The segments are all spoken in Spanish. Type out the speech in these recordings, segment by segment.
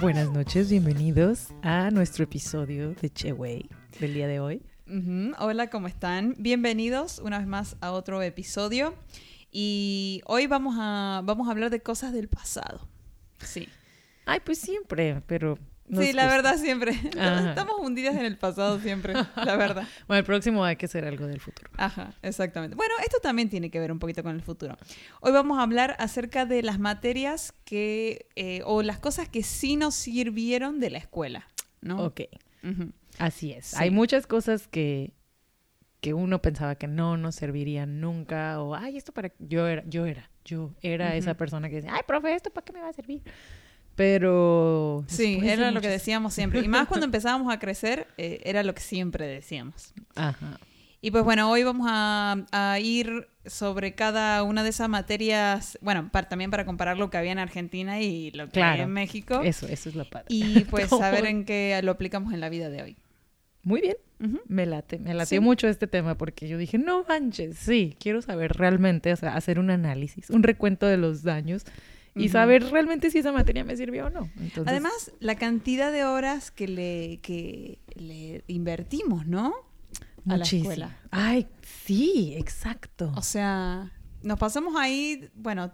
Buenas noches, bienvenidos a nuestro episodio de Che Wey del día de hoy. Hola, ¿cómo están? Bienvenidos una vez más a otro episodio. Y hoy vamos a, vamos a hablar de cosas del pasado. Sí. Ay, pues siempre, pero... nos sí, la gusta. verdad siempre. Ajá. Estamos hundidas en el pasado siempre, la verdad. Bueno, el próximo hay que hacer algo del futuro. Ajá, exactamente. Bueno, esto también tiene que ver un poquito con el futuro. Hoy vamos a hablar acerca de las materias que, eh, o las cosas que sí nos sirvieron de la escuela, ¿no? Ok, así es. Sí. Hay muchas cosas que, que uno pensaba que no nos servirían nunca o, ay, esto para... Yo era, yo era, yo era esa persona que decía, ay, profe, ¿esto para qué me va a servir? Pero... Sí, era lo que decíamos siempre. Y más cuando empezábamos a crecer, eh, era lo que siempre decíamos. Ajá. Y pues bueno, hoy vamos a, a ir sobre cada una de esas materias, bueno, para- también para comparar lo que había en Argentina y lo que hay Claro. en México. Eso, eso es lo padre. Y pues Todo. saber en qué lo aplicamos en la vida de hoy. Muy bien, Ujú. me late, me late Sí. mucho este tema porque yo dije, no manches, sí, quiero saber realmente, o sea, hacer un análisis, un recuento de los daños y saber realmente si esa materia me sirvió o no. Entonces, Además, la cantidad de horas que le, que le invertimos, ¿no? A la muchísimo. escuela. Ay, sí, exacto. O sea, nos pasamos ahí, bueno,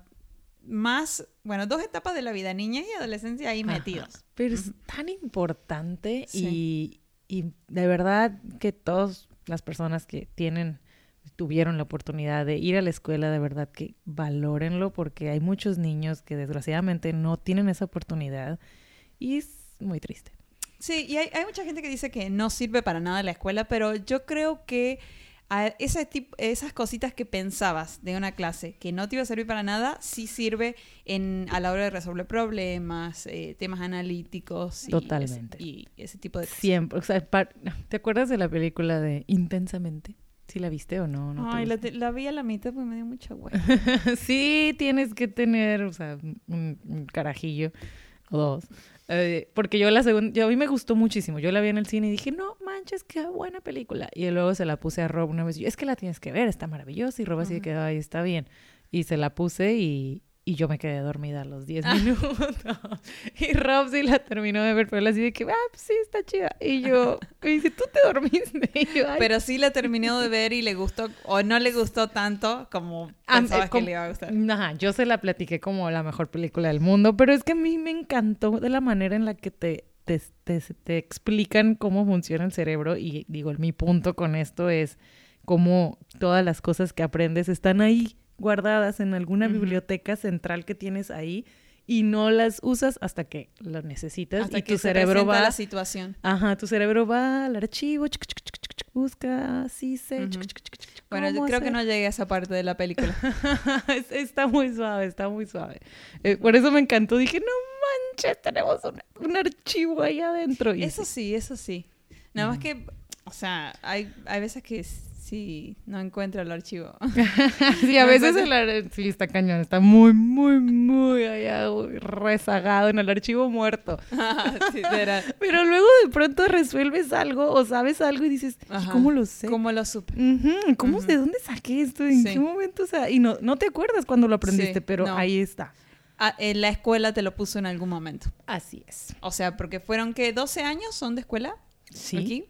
más, bueno, dos etapas de la vida, niñez y adolescencia ahí Ajá. metidos. Pero es tan importante Sí. y, y de verdad que todas las personas que tienen, tuvieron la oportunidad de ir a la escuela, de verdad que valórenlo porque hay muchos niños que desgraciadamente no tienen esa oportunidad y es muy triste. Sí, y hay, hay mucha gente que dice que no sirve para nada la escuela, pero yo creo que a ese tip- esas cositas que pensabas de una clase que no te iba a servir para nada, sí sirve en, a la hora de resolver problemas, eh, temas analíticos. Y Totalmente. Ese, y ese tipo de cosas. Siempre, o sea, ¿te acuerdas de la película de Intensamente? ¿Sí la viste o no? ¿No Ay, la, vi a la mitad porque me dio mucha hueva. sí, tienes que tener, o sea, un, un carajillo o dos. Eh, porque yo la segunda, yo a mí me gustó muchísimo. Yo la vi en el cine y dije, no manches, qué buena película. Y luego se la puse a Rob una vez. y yo, es que la tienes que ver, está maravillosa. Y Rob así de que, ay, está bien. Y se la puse y, y yo me quedé dormida a los 10 minutos. y Rob sí la terminó de ver, pero él así de que, ah, pues sí, está chida. Y yo, me dice, tú te dormiste. Y yo, "Ay, Pero sí la terminó de ver y le gustó, o no le gustó tanto como Ah, pensabas eh, que le iba a gustar. Ajá, yo se la platiqué como la mejor película del mundo, pero es que a mí me encantó de la manera en la que te, te, te, te explican cómo funciona el cerebro y digo, mi punto con esto es cómo todas las cosas que aprendes están ahí guardadas en alguna Ujú. biblioteca central que tienes ahí y no las usas hasta que las necesitas Hasta y que tu se cerebro presenta va la situación. Ajá, tu cerebro va al archivo, chuc, chuc, chuc, chuc, chuc, busca, sí sé, chuc, chuc, Bueno, yo creo que hacer. no llegué a esa parte de la película. Es- está muy suave, está muy suave. Eh, por eso me encantó. Dije, no manches, tenemos un, un archivo ahí adentro. Y Eso sí. eso sí. Nada más que, o sea, hay, hay veces que sí no encuentro el archivo. sí, a no veces el ar- sí está cañón, está muy, muy, muy allá rezagado en el archivo muerto. Sí, Pero luego de pronto resuelves algo o sabes algo y dices, ¿y Ajá. ¿cómo lo sé? ¿Cómo lo supe? ¿Cómo. ¿De dónde saqué esto? ¿En Sí. qué momento? O sea, y no, no te acuerdas cuando lo aprendiste, pero no. ahí está. Ah, en la escuela te lo puso en algún momento. Así es. O sea, porque fueron que 12 años son de escuela, Sí. ¿Aquí?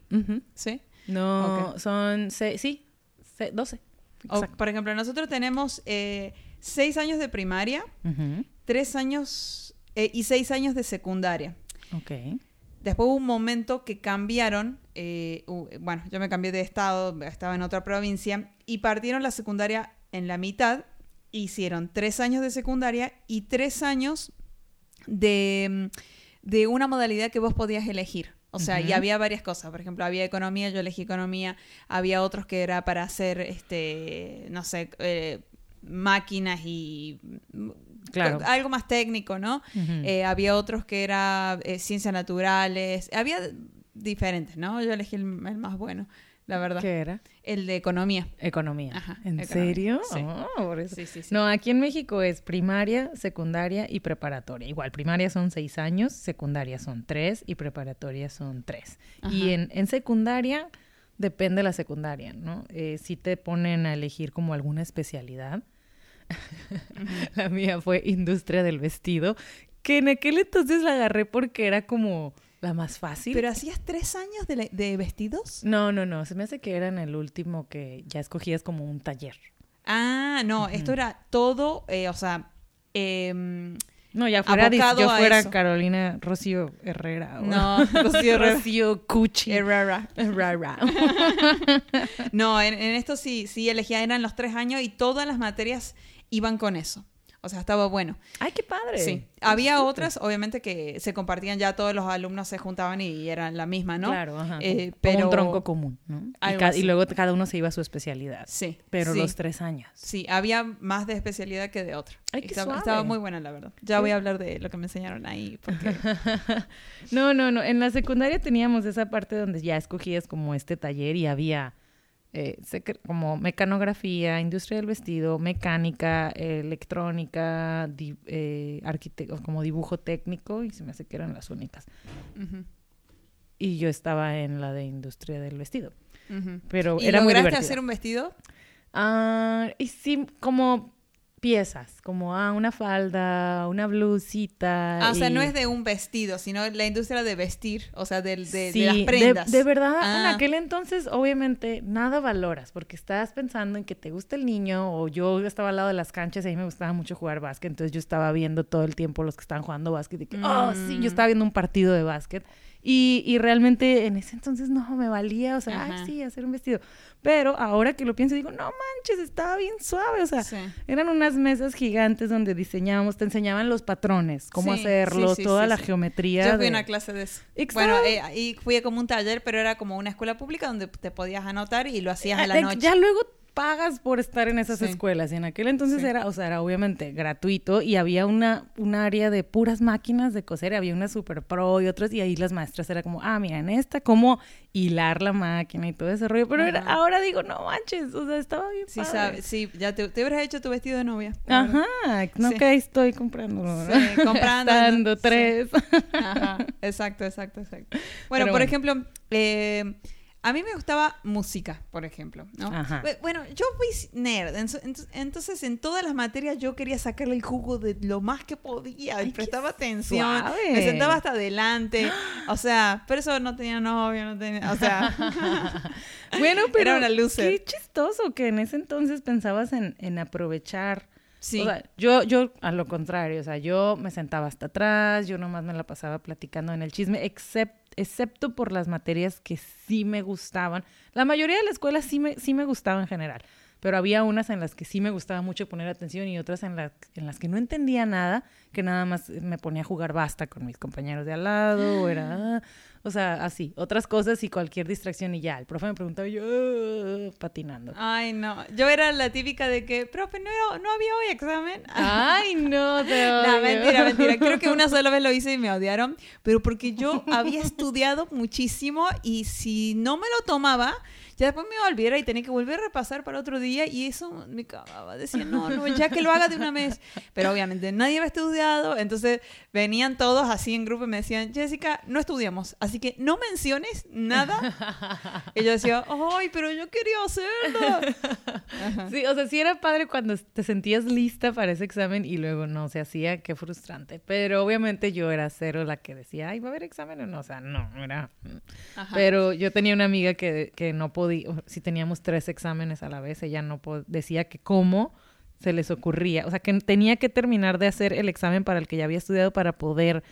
¿sí? No, son seis, sí, se- 12. O, por ejemplo, nosotros tenemos eh, 6 años de primaria. 3 años eh, y 6 años de secundaria. Ok. Después hubo un momento que cambiaron, eh, bueno, yo me cambié de estado, estaba en otra provincia, y partieron la secundaria en la mitad, hicieron tres años de secundaria y tres años de, mm, de una modalidad que vos podías elegir. O sea, y Ujú. había varias cosas. Por ejemplo, había economía, yo elegí economía. Había otros que era para hacer, este, no sé, eh, máquinas y Claro. algo más técnico, ¿no? Eh, había otros que era eh, ciencias naturales, había diferentes, ¿no? Yo elegí el, el más bueno, la verdad. ¿Qué era? El de economía. Economía. Ajá, ¿En economía, serio? sí. Por eso. Sí, sí, sí. No, aquí en México es primaria, secundaria y preparatoria. Igual, primaria son seis años, secundaria son tres y preparatoria son tres. Y en, en secundaria depende de la secundaria, ¿no? Eh, si te ponen a elegir como alguna especialidad. La mía fue industria del vestido, que en aquel entonces la agarré porque era como la más fácil. ¿Pero hacías tres años de, de vestidos? No, no, no, se me hace que era en el último que ya escogías como un taller. Ah, no, esto era todo, eh, o sea, em, No, ya fuera, yo fuera eso. Carolina Rocío Herrera. o no, Rocío Herrera. Rocío Cuchi. Herrera. Herrera. No, en, en esto sí, sí elegía, eran los tres años y todas las materias iban con eso. O sea, estaba bueno. Ay, qué padre. Sí. Había otras, obviamente, que se compartían ya todos los alumnos se juntaban y eran la misma, ¿no? Claro, ajá. Eh, como pero- un tronco común, ¿no? Y, ca- luego cada uno se iba a su especialidad. Sí. Pero sí. los tres años. Sí, había más de especialidad que de otra. Ay, qué estaba, suave. estaba muy buena, la verdad. Ya voy a hablar de lo que me enseñaron ahí. Porque... No, no, no. En la secundaria teníamos esa parte donde ya escogías como este taller y había eh, como mecanografía, industria del vestido, mecánica, eh, electrónica, di- eh, como dibujo técnico y se me hace que eran las únicas. Y yo estaba en la de industria del vestido. ujú. Pero ¿Y era muy lograste divertido. hacer un vestido? Ah, y sí, como piezas, como ah, una falda, una blusita. Ah, o sea, no es de un vestido, sino la industria de vestir, o sea, de, de Sí, las de- prendas. De, verdad, en Ah. aquel entonces, obviamente, nada valoras, porque estás pensando en que te gusta el niño, o yo estaba al lado de las canchas y a mí me gustaba mucho jugar básquet, entonces yo estaba viendo todo el tiempo los que estaban jugando básquet y que, oh, sí, Mm. yo estaba viendo un partido de básquet. Y, y realmente en ese entonces no me valía, o sea, Ajá. ay, sí, hacer un vestido. Pero ahora que lo pienso, digo, no manches, estaba bien suave, o sea, Sí. eran unas mesas gigantes donde diseñábamos, te enseñaban los patrones, cómo Sí, hacerlo, sí, sí, toda la geometría. Yo fui de- a una clase de eso. Exacto. Bueno, eh, y fui como un taller, pero era como una escuela pública donde te podías anotar y lo hacías a la Ah, noche. Ya luego pagas por estar en esas Sí. escuelas y en aquel entonces Sí. era, o sea, era obviamente gratuito y había una un área de puras máquinas de coser, había una super pro y otras y ahí las maestras era como, ah, mira, en esta cómo hilar la máquina y todo ese rollo, pero era- ahora digo, no manches, o sea, estaba bien Sí, padre. sabes, sí, ya te, te hubieras hecho tu vestido de novia. Ajá, no Sí. que ahí estoy comprándolo. ¿no? Sí, comprando, tres. Ajá, exacto, exacto, exacto. Bueno, Pero por bueno. ejemplo, eh, a mí me gustaba música, por ejemplo, ¿no? Ajá. Bu- Bueno, yo fui nerd, entonces en todas las materias yo quería sacarle el jugo de lo más que podía y prestaba atención, suave. me sentaba hasta adelante, o sea, por eso no tenía novio, no tenía, o sea, Bueno, pero Era una loser. qué chistoso que en ese entonces pensabas en, en aprovechar sí. O sea, yo, yo a lo contrario, o sea, yo me sentaba hasta atrás, yo nomás me la pasaba platicando en el chisme, excep- excepto por las materias que sí me gustaban. La mayoría de la escuela sí me, sí me gustaba en general, pero había unas en las que sí me gustaba mucho poner atención y otras en, las en las que no entendía nada, que nada más me ponía a jugar basta con mis compañeros de al lado, o era, ah, o sea, así, otras cosas y cualquier distracción y ya. El profe me preguntaba y yo patinando. Ay, no. Yo era la típica de que, profe, ¿no, era- no había hoy examen? Ay, no, te No, odio. mentira, mentira. Creo que una sola vez lo hice y me odiaron, pero porque yo había estudiado muchísimo y si no me lo tomaba, ya después me iba a olvidar y tenía que volver a repasar para otro día y eso me cagaba. Decía, no, no, ya que lo haga de una vez. Pero obviamente nadie había estudiado, entonces venían todos así en grupo y me decían, Jessica, no estudiamos, así que no menciones nada. Y yo decía, ay, pero yo quería hacerlo. Ajá. Sí, o sea, sí era padre cuando te sentías lista para ese examen y luego no se hacía, qué frustrante. Pero obviamente yo era cero la que decía, ay, ¿va a haber examen o no? O sea, no, era... Ajá. Pero yo tenía una amiga que, que no podía, si teníamos tres exámenes a la vez, ella no decía que cómo se les ocurría, o sea, que tenía que terminar de hacer el examen para el que ya había estudiado para poder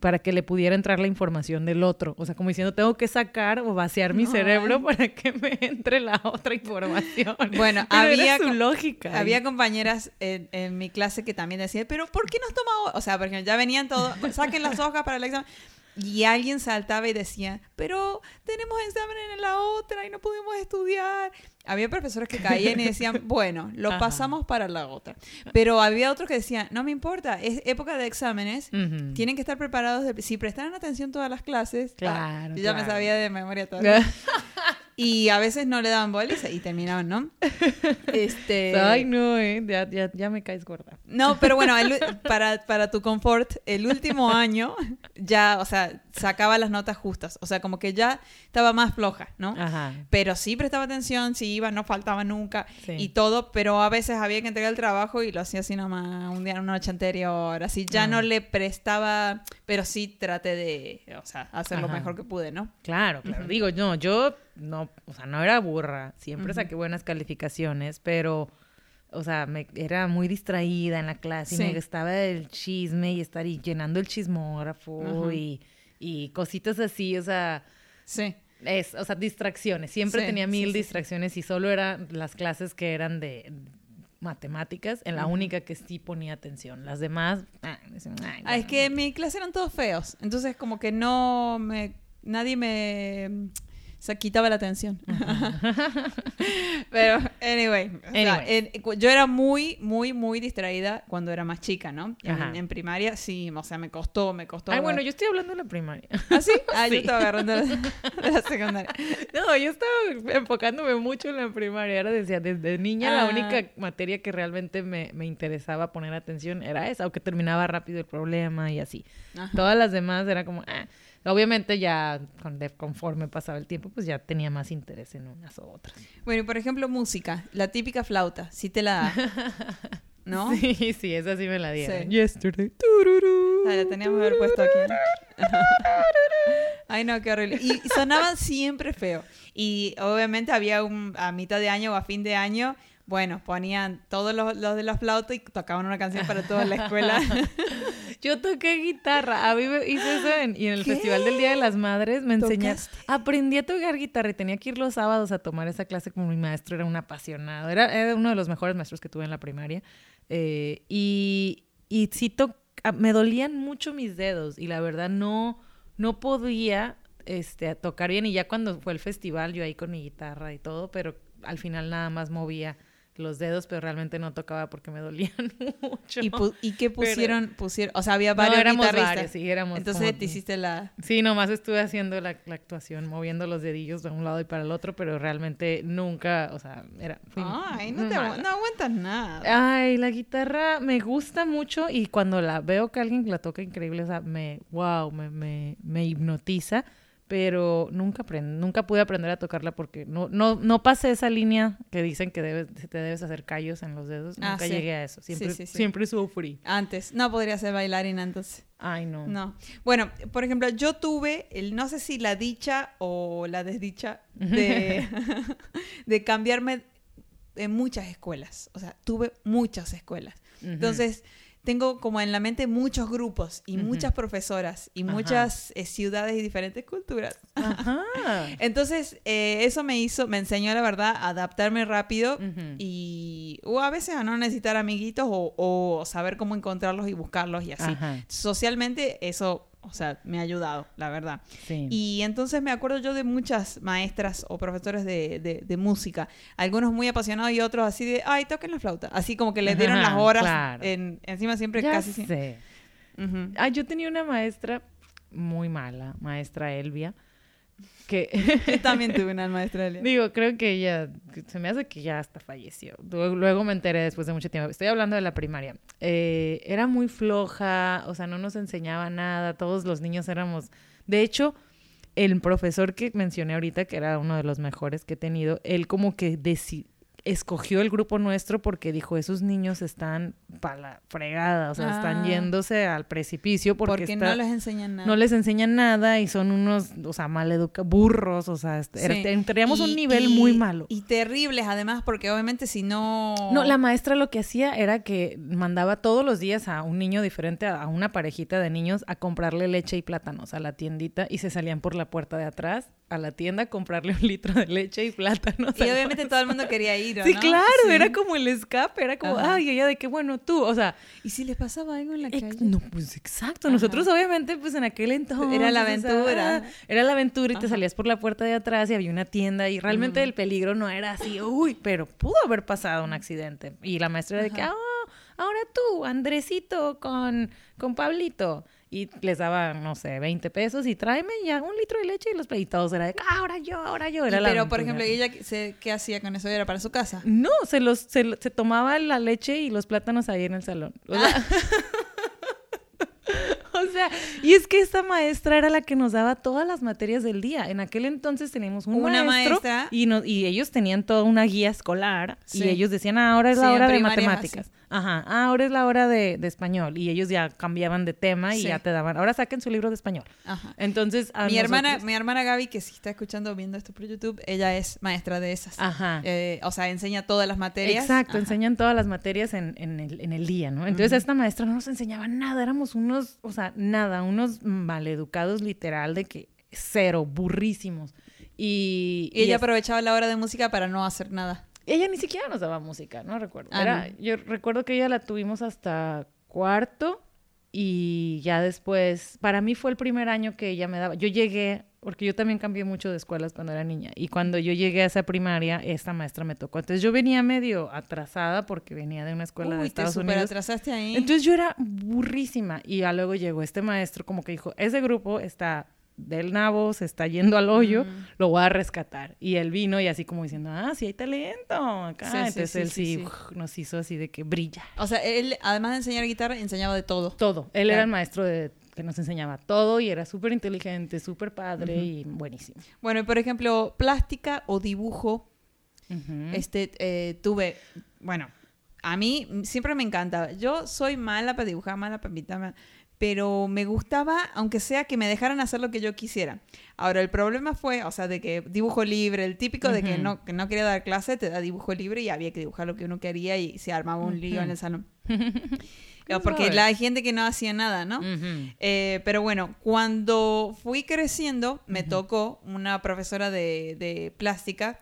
para que le pudiera entrar la información del otro. O sea, como diciendo, tengo que sacar o vaciar mi cerebro para que me entre la otra información. Bueno, Pero era había su lógica. Había compañeras en, en mi clase que también decían, pero ¿por qué nos toma hoy? O sea, por ejemplo, ya venían todos, saquen las hojas para el examen. Y alguien saltaba y decía, pero tenemos exámenes en la otra y no pudimos estudiar. Había profesores que caían y decían, bueno, lo Ajá. pasamos para la otra. Pero había otros que decían, no me importa, es época de exámenes, tienen que estar preparados. de- si prestaran atención todas las clases, ah, Claro, yo ya me sabía de memoria todo. Y a veces no le daban bolas y terminaban, ¿no? Este... Ay, no, eh. Ya, ya, ya me caes gorda. No, pero bueno, el- para, para tu confort, el último año ya, o sea, sacaba las notas justas. O sea, como que ya estaba más floja, ¿no? Ajá. Pero sí prestaba atención, sí iba, no faltaba nunca Sí. y todo, pero a veces había que entregar el trabajo y lo hacía así nomás un día, una noche anterior, así ya Ah. no le prestaba, pero sí traté de, o sea, hacer lo mejor que pude, ¿no? Claro, claro. Digo, no, yo no, o sea, no era burra. Siempre saqué buenas calificaciones, pero, o sea, me era muy distraída en la clase y me gustaba el chisme y estar y llenando el chismógrafo Ajá. y, y cositas así, o sea, Sí. es, o sea, distracciones. Siempre Sí, tenía mil sí, sí. distracciones y solo eran las clases que eran de matemáticas, en la única que sí ponía atención. Las demás, ah, "Ay, Ah, es no, que no". en mi clase eran todos feos, entonces como que no me, nadie me, sea, quitaba la atención. Pero, anyway, o sea, Anyway. en- yo era muy, muy, muy distraída cuando era más chica, ¿no? En, en primaria, sí, o sea, me costó, me costó. Ay, bueno, yo estoy hablando de la primaria. ¿Ah, sí? Ah, yo Sí. estaba agarrando la, de la secundaria. No, yo estaba enfocándome mucho en la primaria. Ahora decía, desde niña la Ah. única materia que realmente me, me interesaba poner atención era esa, aunque terminaba rápido el problema y así. Ajá. Todas las demás era como, ah. Obviamente ya con- conforme pasaba el tiempo, pues ya tenía más interés en unas o otras. Bueno, y por ejemplo, música, la típica flauta, sí te la da, ¿no? Sí, sí, esa sí me la dieron. Sí. Yesterday. tururú. Ah, la teníamos que haber puesto aquí. Ay, no, qué horrible. Y sonaban siempre feo. Y obviamente había un, a mitad de año o a fin de año, bueno, ponían todos los, los de la flauta y tocaban una canción para toda la escuela. Yo toqué guitarra. A mí me hice eso en, y en el ¿Qué? Festival del Día de las Madres me enseñaron. Aprendí a tocar guitarra y tenía que ir los sábados a tomar esa clase como mi maestro era un apasionado. Era, era uno de los mejores maestros que tuve en la primaria. Eh, y, y sí to- a- me dolían mucho mis dedos y la verdad no, no podía este, tocar bien. Y ya cuando fue el festival, yo ahí con mi guitarra y todo, pero al final nada más movía los dedos, pero realmente no tocaba porque me dolían mucho. ¿Y, pu- y qué Pero- pusieron? pusieron? O sea, había No, varios éramos guitarristas. varios, sí, éramos Entonces como- te hiciste la... Sí, nomás estuve haciendo la, la actuación, moviendo los dedillos de un lado y para el otro, pero realmente nunca, o sea, era... Ay, no, te agu- no aguantas nada. Ay, la guitarra me gusta mucho y cuando la veo que alguien la toca increíble, o sea, me, wow, me, me, me hipnotiza, pero nunca aprend- nunca pude aprender a tocarla porque no, no, no pasé esa línea que dicen que debes, te debes hacer callos en los dedos, Ah, nunca sí. llegué a eso, siempre, sí, sí. siempre sufrí. Antes. No podría ser bailarina entonces. Ay, no. No. Bueno, por ejemplo, yo tuve, el, no sé si la dicha o la desdicha de, de cambiarme en muchas escuelas. O sea, tuve muchas escuelas. Entonces, tengo como en la mente muchos grupos y muchas profesoras y Ajá. muchas eh, ciudades y diferentes culturas. Ajá. Entonces, eh, eso me hizo, me enseñó la verdad a adaptarme rápido y o a veces a no necesitar amiguitos o, o saber cómo encontrarlos y buscarlos y así. Ajá. Socialmente eso, o sea, me ha ayudado, la verdad. Sí. Y entonces me acuerdo yo de muchas maestras o profesores de, de- de música, algunos muy apasionados y otros así de, ay, toquen la flauta. Así como que les dieron Ajá, las horas, claro. en, encima siempre Ya casi... siempre- sé. Ujú. Ah, yo tenía una maestra muy mala, maestra Elvia, que Yo también tuve una maestra de digo, creo que ella, se me hace que ya hasta falleció. Luego, me enteré después de mucho tiempo. Estoy hablando de la primaria. Eh, era muy floja, o sea, no nos enseñaba nada, todos los niños éramos... De hecho, el profesor que mencioné ahorita, que era uno de los mejores que he tenido, él como que deci- escogió el grupo nuestro porque dijo, esos niños están para la fregada, o sea, están Ah. yéndose al precipicio porque, porque está- no les enseñan nada. no les enseñan nada y son unos, o sea, maleduca, burros, o sea, Sí. un nivel y- muy malo. Y terribles además, porque obviamente si no... No, la maestra lo que hacía era que mandaba todos los días a un niño diferente, a una parejita de niños, a comprarle leche y plátanos a la tiendita y se salían por la puerta de atrás a la tienda a comprarle un litro de leche y plátano. Y obviamente todo el mundo quería ir, ¿o Sí, ¿no? claro, Sí. era como el escape, era como, Ajá. ay, ella de qué bueno tú, o sea, ¿Y si les pasaba algo en la calle? no, pues exacto, Ajá. nosotros obviamente, pues en aquel entonces. Era la aventura. era la aventura y te salías por la puerta de atrás y había una tienda y realmente el peligro no era así, uy, pero pudo haber pasado un accidente. Y la maestra era de que, ah, ahora tú, Andresito, con, con Pablito. Y les daba, no sé, 20 pesos y tráeme ya un litro de leche y los peditos era de, ah, ahora yo, ahora yo. Y Era la pero, por ejemplo, ¿ella se- qué hacía con eso? ¿Era para su casa? No, se los se, se tomaba la leche y los plátanos ahí en el salón. O sea, o sea, y es que esta maestra era la que nos daba todas las materias del día. En aquel entonces teníamos un Una maestro maestra. y no- y ellos tenían toda una guía escolar Sí. y ellos decían, ah, ahora es la hora de matemáticas. Ajá, ah, ahora es la hora de, de español y ellos ya cambiaban de tema y Sí. ya te daban, ahora saquen su libro de español. Ajá. Entonces, a Mi hermana, mi hermana Gaby, que si está escuchando viendo esto por YouTube, ella es maestra de esas. Ajá. Eh, o sea, enseña todas las materias. Exacto, Ajá. enseñan todas las materias en, en el, en el día, ¿no? Entonces esta maestra no nos enseñaba nada, éramos unos, o sea, nada, unos maleducados literal de que cero, burrísimos. Y, Y ella es- aprovechaba la hora de música para no hacer nada. Ella ni siquiera nos daba música, no recuerdo. Ah, Era- no. Yo recuerdo que ella la tuvimos hasta cuarto y ya después, para mí fue el primer año que ella me daba. Yo llegué, porque yo también cambié mucho de escuelas cuando era niña, y cuando yo llegué a esa primaria, esta maestra me tocó. Entonces yo venía medio atrasada porque venía de una escuela de Uy, te Estados super Unidos. atrasaste ahí. Entonces yo era burrísima y ya luego llegó este maestro como que dijo, ese grupo está del nabo, se está yendo al hoyo, Mm. lo voy a rescatar. Y él vino y así como diciendo, ah, sí hay talento acá. Sí, Entonces sí, él sí, uf, nos hizo así de que brilla. O sea, él, además de enseñar guitarra, enseñaba de todo. Todo. Él era el maestro de, que nos enseñaba todo y era súper inteligente, súper padre y buenísimo. Bueno, y por ejemplo, plástica o dibujo. Este, eh, tuve, bueno, a mí siempre me encantaba. Yo soy mala para dibujar, mala para pintar, pero me gustaba, aunque sea que me dejaran hacer lo que yo quisiera. Ahora, el problema fue, o sea, de que dibujo libre, el típico de que no, que no quería dar clase, te da dibujo libre y había que dibujar lo que uno quería y se armaba un lío en el salón. ¿Qué Porque la, hay gente que no hacía nada, ¿no? Eh, pero bueno, cuando fui creciendo, me tocó una profesora de, de plástica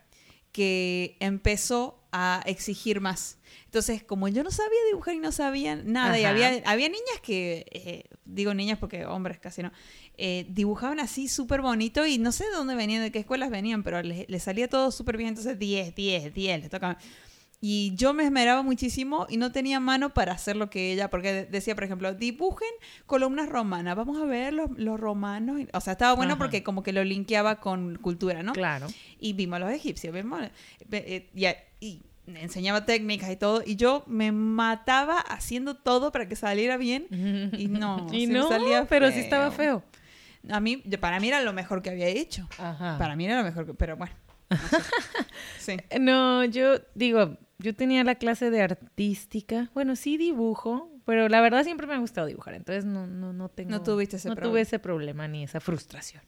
que empezó a exigir más. Entonces, como yo no sabía dibujar y no sabía nada, y había, había niñas que, eh, digo niñas porque hombres casi no, eh, dibujaban así súper bonito y no sé de dónde venían, de qué escuelas venían, pero les, les salía todo súper bien, entonces 10, 10, 10, les tocaba. Y yo me esmeraba muchísimo y no tenía mano para hacer lo que ella, porque de- decía, por ejemplo, dibujen columnas romanas, vamos a ver los, los romanos. O sea, estaba bueno Ajá. porque como que lo linkeaba con cultura, ¿no? Claro. Y vimos a los egipcios, vimos, eh, y, y enseñaba técnicas y todo, y yo me mataba haciendo todo para que saliera bien. Y no, y no, salía pero sí estaba feo. A mí, para mí era lo mejor que había hecho. Ajá. Para mí era lo mejor que, pero bueno. no sé. Sí. No, yo digo, yo tenía la clase de artística. Bueno, sí dibujo, pero la verdad siempre me ha gustado dibujar, entonces no, no, no tengo. No tuviste ese no problema. tuve ese problema ni esa frustración.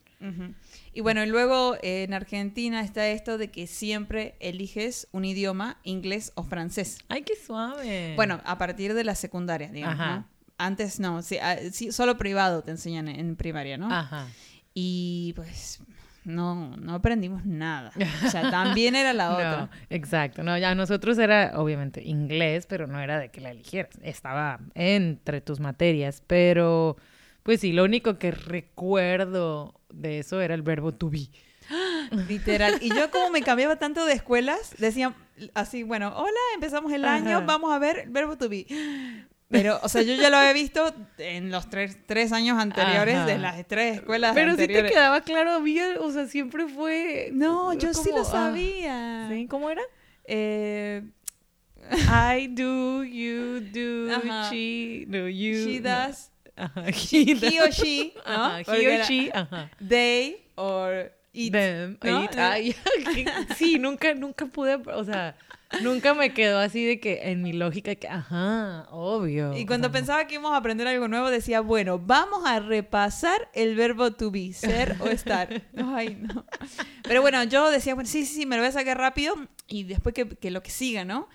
Y bueno, y luego eh, en Argentina está esto de que siempre eliges un idioma, inglés o francés. Ay, qué suave. Bueno, a partir de la secundaria, digamos. Ajá. ¿no? Antes no, sí, ah, sí, solo privado te enseñan en primaria, ¿no? Ajá. Y pues no, no aprendimos nada. O sea, también era la otra. No, exacto. No, ya nosotros era obviamente inglés, pero no era de que la eligieras. Estaba entre tus materias, pero pues sí, lo único que recuerdo de eso era el verbo to be. Literal. Y yo como me cambiaba tanto de escuelas, decían así, bueno, hola, empezamos el año, vamos a ver verbo to be. Pero, o sea, yo ya lo había visto en los tres, tres años anteriores Ajá. de las tres escuelas Pero sí te anteriores. quedaba claro, había, o sea, siempre fue... No, yo sí lo ah, sabía. ¿Sí? ¿Cómo era? Eh, I do, you do, Ajá. she, no, you. she no. does, Ajá, he, he or she, ¿no? Ajá, he or she, ajá. They or it. Them, ¿no? it, sí, nunca, nunca pude, o sea, nunca me quedó así de que en mi lógica que, ajá, obvio. Y cuando pensaba que íbamos a aprender algo nuevo, decía, bueno, vamos a repasar el verbo to be, ser o estar. Ay, no. Pero bueno, yo decía, bueno, sí, sí, sí, me lo voy a sacar rápido y después que, que lo que siga, ¿no?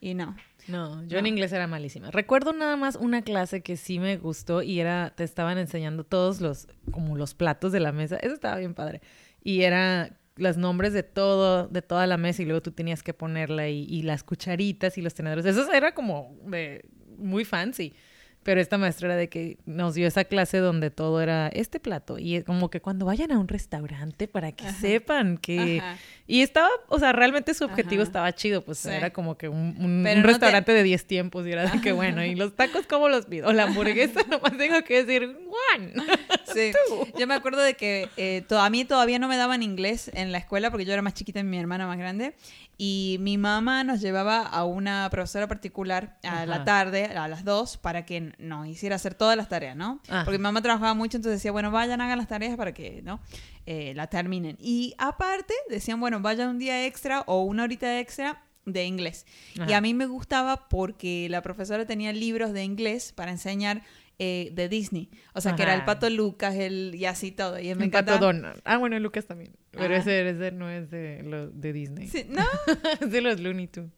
Y no. No, yo No. en inglés era malísima. Recuerdo nada más una clase que sí me gustó y era, te estaban enseñando todos los, como los platos de la mesa. Eso estaba bien padre. y era los nombres de todo, de toda la mesa y luego tú tenías que ponerla y, y las cucharitas y los tenedores. Eso era como de, muy fancy. Pero esta maestra era de que nos dio esa clase donde todo era este plato. Y es como que cuando vayan a un restaurante para que sepan que... Ajá. Y estaba, o sea, realmente su objetivo Ajá. estaba chido. Pues Sí. era como que un, un- Pero un no te- restaurante de 10 tiempos. Y era de que bueno, ¿y los tacos cómo los pido? O la hamburguesa, nomás tengo que decir, one. Sí. Yo me acuerdo de que eh, to- a mí todavía no me daban inglés en la escuela porque yo era más chiquita y mi hermana más grande. Y mi mamá nos llevaba a una profesora particular a la tarde, a las dos, para que nos hiciera hacer todas las tareas, ¿no? Ajá. Porque mi mamá trabajaba mucho, entonces decía, bueno, vayan, hagan las tareas para que, ¿no? Eh, la terminen. Y aparte, decían, bueno, vaya un día extra o una horita extra de inglés. Y a mí me gustaba porque la profesora tenía libros de inglés para enseñar eh, de Disney. O sea, que era el pato Lucas el, y así todo. Y me El pato encantaba. Donald. Ah, bueno, Lucas también. Pero ese, ese no es de, lo, de Disney. Sí, no, es de los Looney Tunes.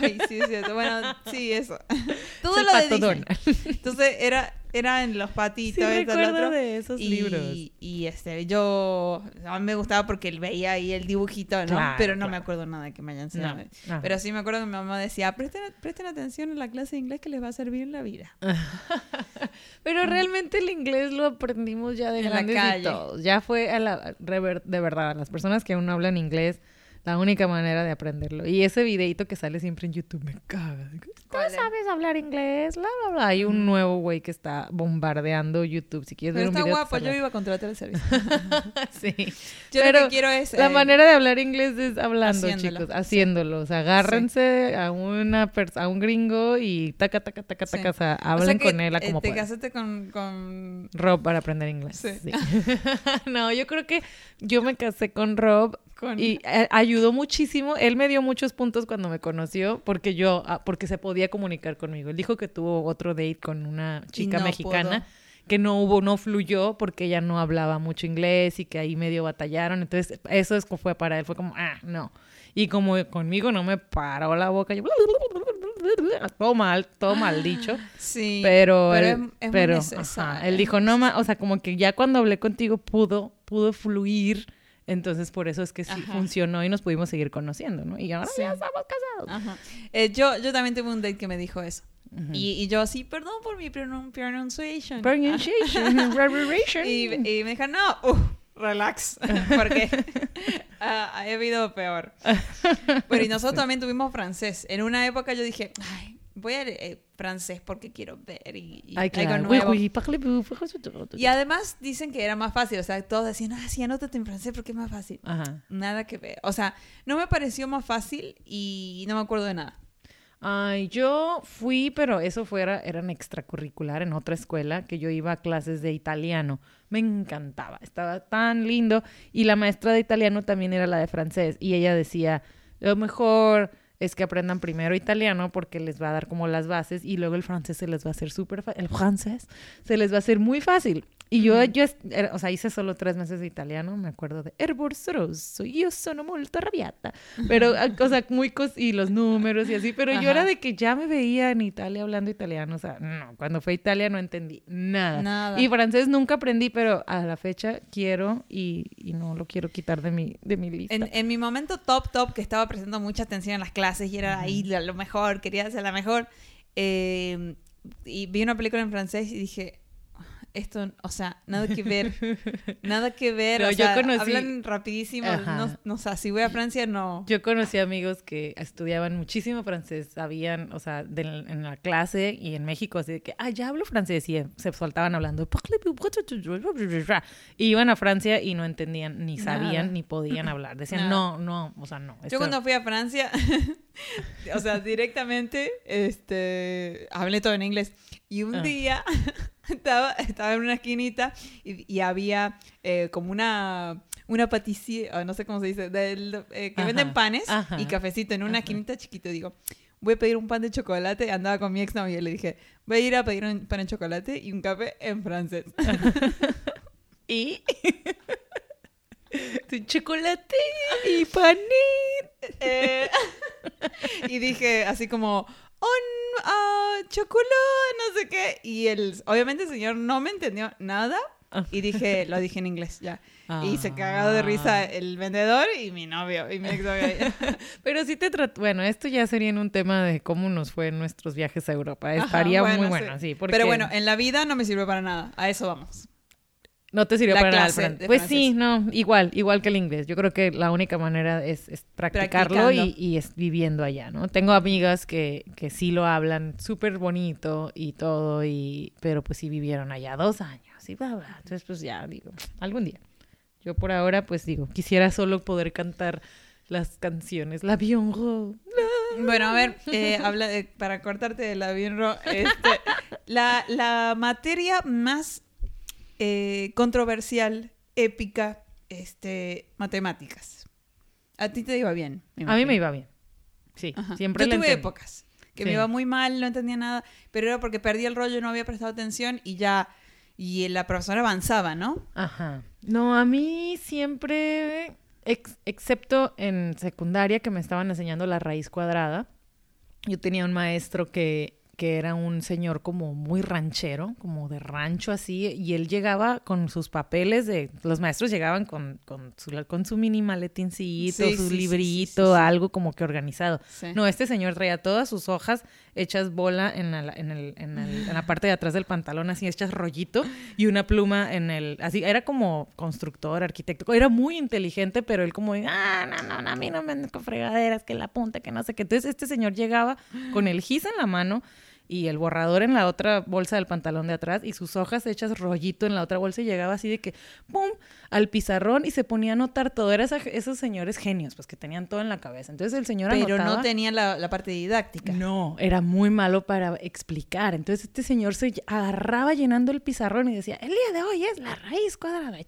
Ay, sí, es cierto. Bueno, sí, eso. Todo Es el lo de pato Disney. Donald. Entonces era, eran los Sí, patitos, esto, lo recuerdo otro. de esos y, libros. Y este, yo, a mí me gustaba porque él veía ahí el dibujito, ¿no? Claro, Pero no me acuerdo nada de que me hayan enseñado. No. Pero sí me acuerdo que mi mamá decía, presten, presten atención en la clase de inglés que les va a servir en la vida. Pero realmente el inglés lo aprendimos ya de En la y calle. todos. Ya fue a la, de verdad, a las personas que aún no hablan inglés, la única manera de aprenderlo. Y ese videito que sale siempre en YouTube me caga. ¿Tú sabes hablar inglés? Bla, bla, bla. Hay un nuevo güey que está bombardeando YouTube. Si quieres Pero ver un está video... te guapo, yo iba a contratar el servicio. sí. Yo Pero lo que quiero es... La eh, manera de hablar inglés es hablando, haciéndolo, chicos, sí. haciéndolo. O sea, agárrense a una a un gringo y taca, taca, taca, Sí. taca. O sea, o sea hablen que, con él a eh, como Te puedan. casaste con... con... Rob para aprender inglés. Sí. sí. no, yo creo que yo me casé con Rob con- y eh, ayudó muchísimo. Él me dio muchos puntos cuando me conoció porque yo, ah, porque se podía comunicar conmigo. Él dijo que tuvo otro date con una chica no mexicana. pudo. Que no hubo, no fluyó porque ella no hablaba mucho inglés y que ahí medio batallaron. Entonces, eso es, fue para él. Fue como, ah, no. Y como conmigo no me paró la boca, yo. Todo mal, todo mal dicho. Sí, Pero, pero él, es- es pero, ajá, él dijo, no, ma, o sea, como que ya cuando hablé contigo pudo, pudo fluir, entonces por eso es que sí Ajá. funcionó y nos pudimos seguir conociendo, ¿no? Y ahora Sí. ya estamos casados. Ajá. Eh, yo, yo también tuve un date que me dijo eso. Y, y yo así, perdón por mi pronun- pronunciation. Pronunciation. Y, y me dijo, no, uh, relax, porque ah, ha habido peor. Pero y nosotros también tuvimos francés. En una época yo dije, ay, voy a eh, francés porque quiero ver y, y Ay, claro. algo nuevo. oui. Y además dicen que era más fácil, o sea, todos decían, ah, sí, anótate en francés porque es más fácil. Ajá. Nada que ver. O sea, no me pareció más fácil y no me acuerdo de nada. Ay, yo fui, pero eso fuera, eran extracurricular en otra escuela, que yo iba a clases de italiano. Me encantaba, estaba tan lindo. Y la maestra de italiano también era la de francés. Y ella decía, lo mejor es que aprendan primero italiano porque les va a dar como las bases y luego el francés se les va a hacer súper. El francés se les va a hacer muy fácil. Y yo, yo, era- o sea, hice solo tres meses de italiano, me acuerdo de Erborsoroso, yo sono molto arrabbiata. Pero, o sea, muy cos y los números y así, pero yo era de que ya me veía en Italia hablando italiano, o sea, no, cuando fue a Italia no entendí nada. Nada. Y francés nunca aprendí, pero a la fecha quiero y, y no lo quiero quitar de mi, de mi lista. En, en mi momento top, top, que estaba prestando mucha atención en las clases y era ahí lo, lo mejor, quería ser la mejor, eh, y vi una película en francés y dije, esto, o sea, nada que ver, nada que ver, No, o yo sea, conocí- hablan rapidísimo, no, no, o sea, si voy a Francia, no. Yo conocí amigos que estudiaban muchísimo francés, sabían, o sea, de- en la clase y en México, así de que, ah, ya hablo francés, y se soltaban hablando, y iban a Francia y no entendían, ni sabían, Nada. ni podían hablar. Decían, Nada. no, no, o sea, no. Yo esto- cuando fui a Francia, o sea, directamente, este, hablé todo en inglés. Y un Ah. día estaba, estaba en una esquinita y, y había eh, como una, una o no sé cómo se dice, del, eh, que Ajá, venden panes ajá, y cafecito en una ajá. esquinita chiquito. Digo, voy a pedir un pan de chocolate. Andaba con mi ex novio y le dije, voy a ir a pedir un pan de chocolate y un café en francés. Y chocolate y pané. Eh, y dije así como, un ah, chocolate, no sé qué. Y el, obviamente el señor no me entendió nada. Ah. y dije, lo dije en inglés ya. Y se cagó de risa Ah. el vendedor y mi novio y mi exnovio. Pero sí te trato, bueno, esto ya sería en un tema de cómo nos fue en nuestros viajes a Europa. Ajá, Estaría muy bueno, sí. porque Pero bueno, en la vida no me sirve para nada. A eso vamos. No te sirvió la para nada el Pues sí, no, igual, igual que el inglés. Yo creo que la única manera es, es practicarlo y, y es viviendo allá, ¿no? Tengo amigas que, que sí lo hablan súper bonito y todo, y pero pues sí vivieron allá dos años y bla, bla. Entonces, pues ya, digo, algún día. Yo por ahora, pues digo, quisiera solo poder cantar las canciones, la Rose. Bueno, a ver, eh, habla de- para cortarte de la birro, este, la, la materia más eh, controversial, épica, este, matemáticas. A ti te iba bien. A mí me iba bien. Sí, Ajá. siempre Yo tuve entendí. épocas que Sí. me iba muy mal, no entendía nada, pero era porque perdí el rollo, no había prestado atención y ya, y la profesora avanzaba, ¿no? Ajá. No, a mí siempre, ex- excepto en secundaria que me estaban enseñando la raíz cuadrada, yo tenía un maestro que, que era un señor como muy ranchero, como de rancho así, y él llegaba con sus papeles de, los maestros llegaban con, con, su, con su mini maletincito, Sí, su sí, librito, sí, algo como que organizado. No, este señor traía todas sus hojas hechas bola en la, en, el- en el- en la parte de atrás del pantalón, así hechas rollito, y una pluma en el... Así, era como constructor, arquitecto. Era muy inteligente, pero él como, ah, no, no, no, a mí no me anden con fregaderas, que la punta, que no sé qué. Entonces este señor llegaba con el gis en la mano y el borrador en la otra bolsa del pantalón de atrás y sus hojas hechas rollito en la otra bolsa y llegaba así de que, ¡pum!, al pizarrón y se ponía a anotar todo. Era esa- esos señores genios, pues que tenían todo en la cabeza. Entonces el señor Pero anotaba. no tenía la, la parte didáctica. No, era muy malo para explicar. Entonces este señor se agarraba llenando el pizarrón y decía, el día de hoy es la raíz cuadrada.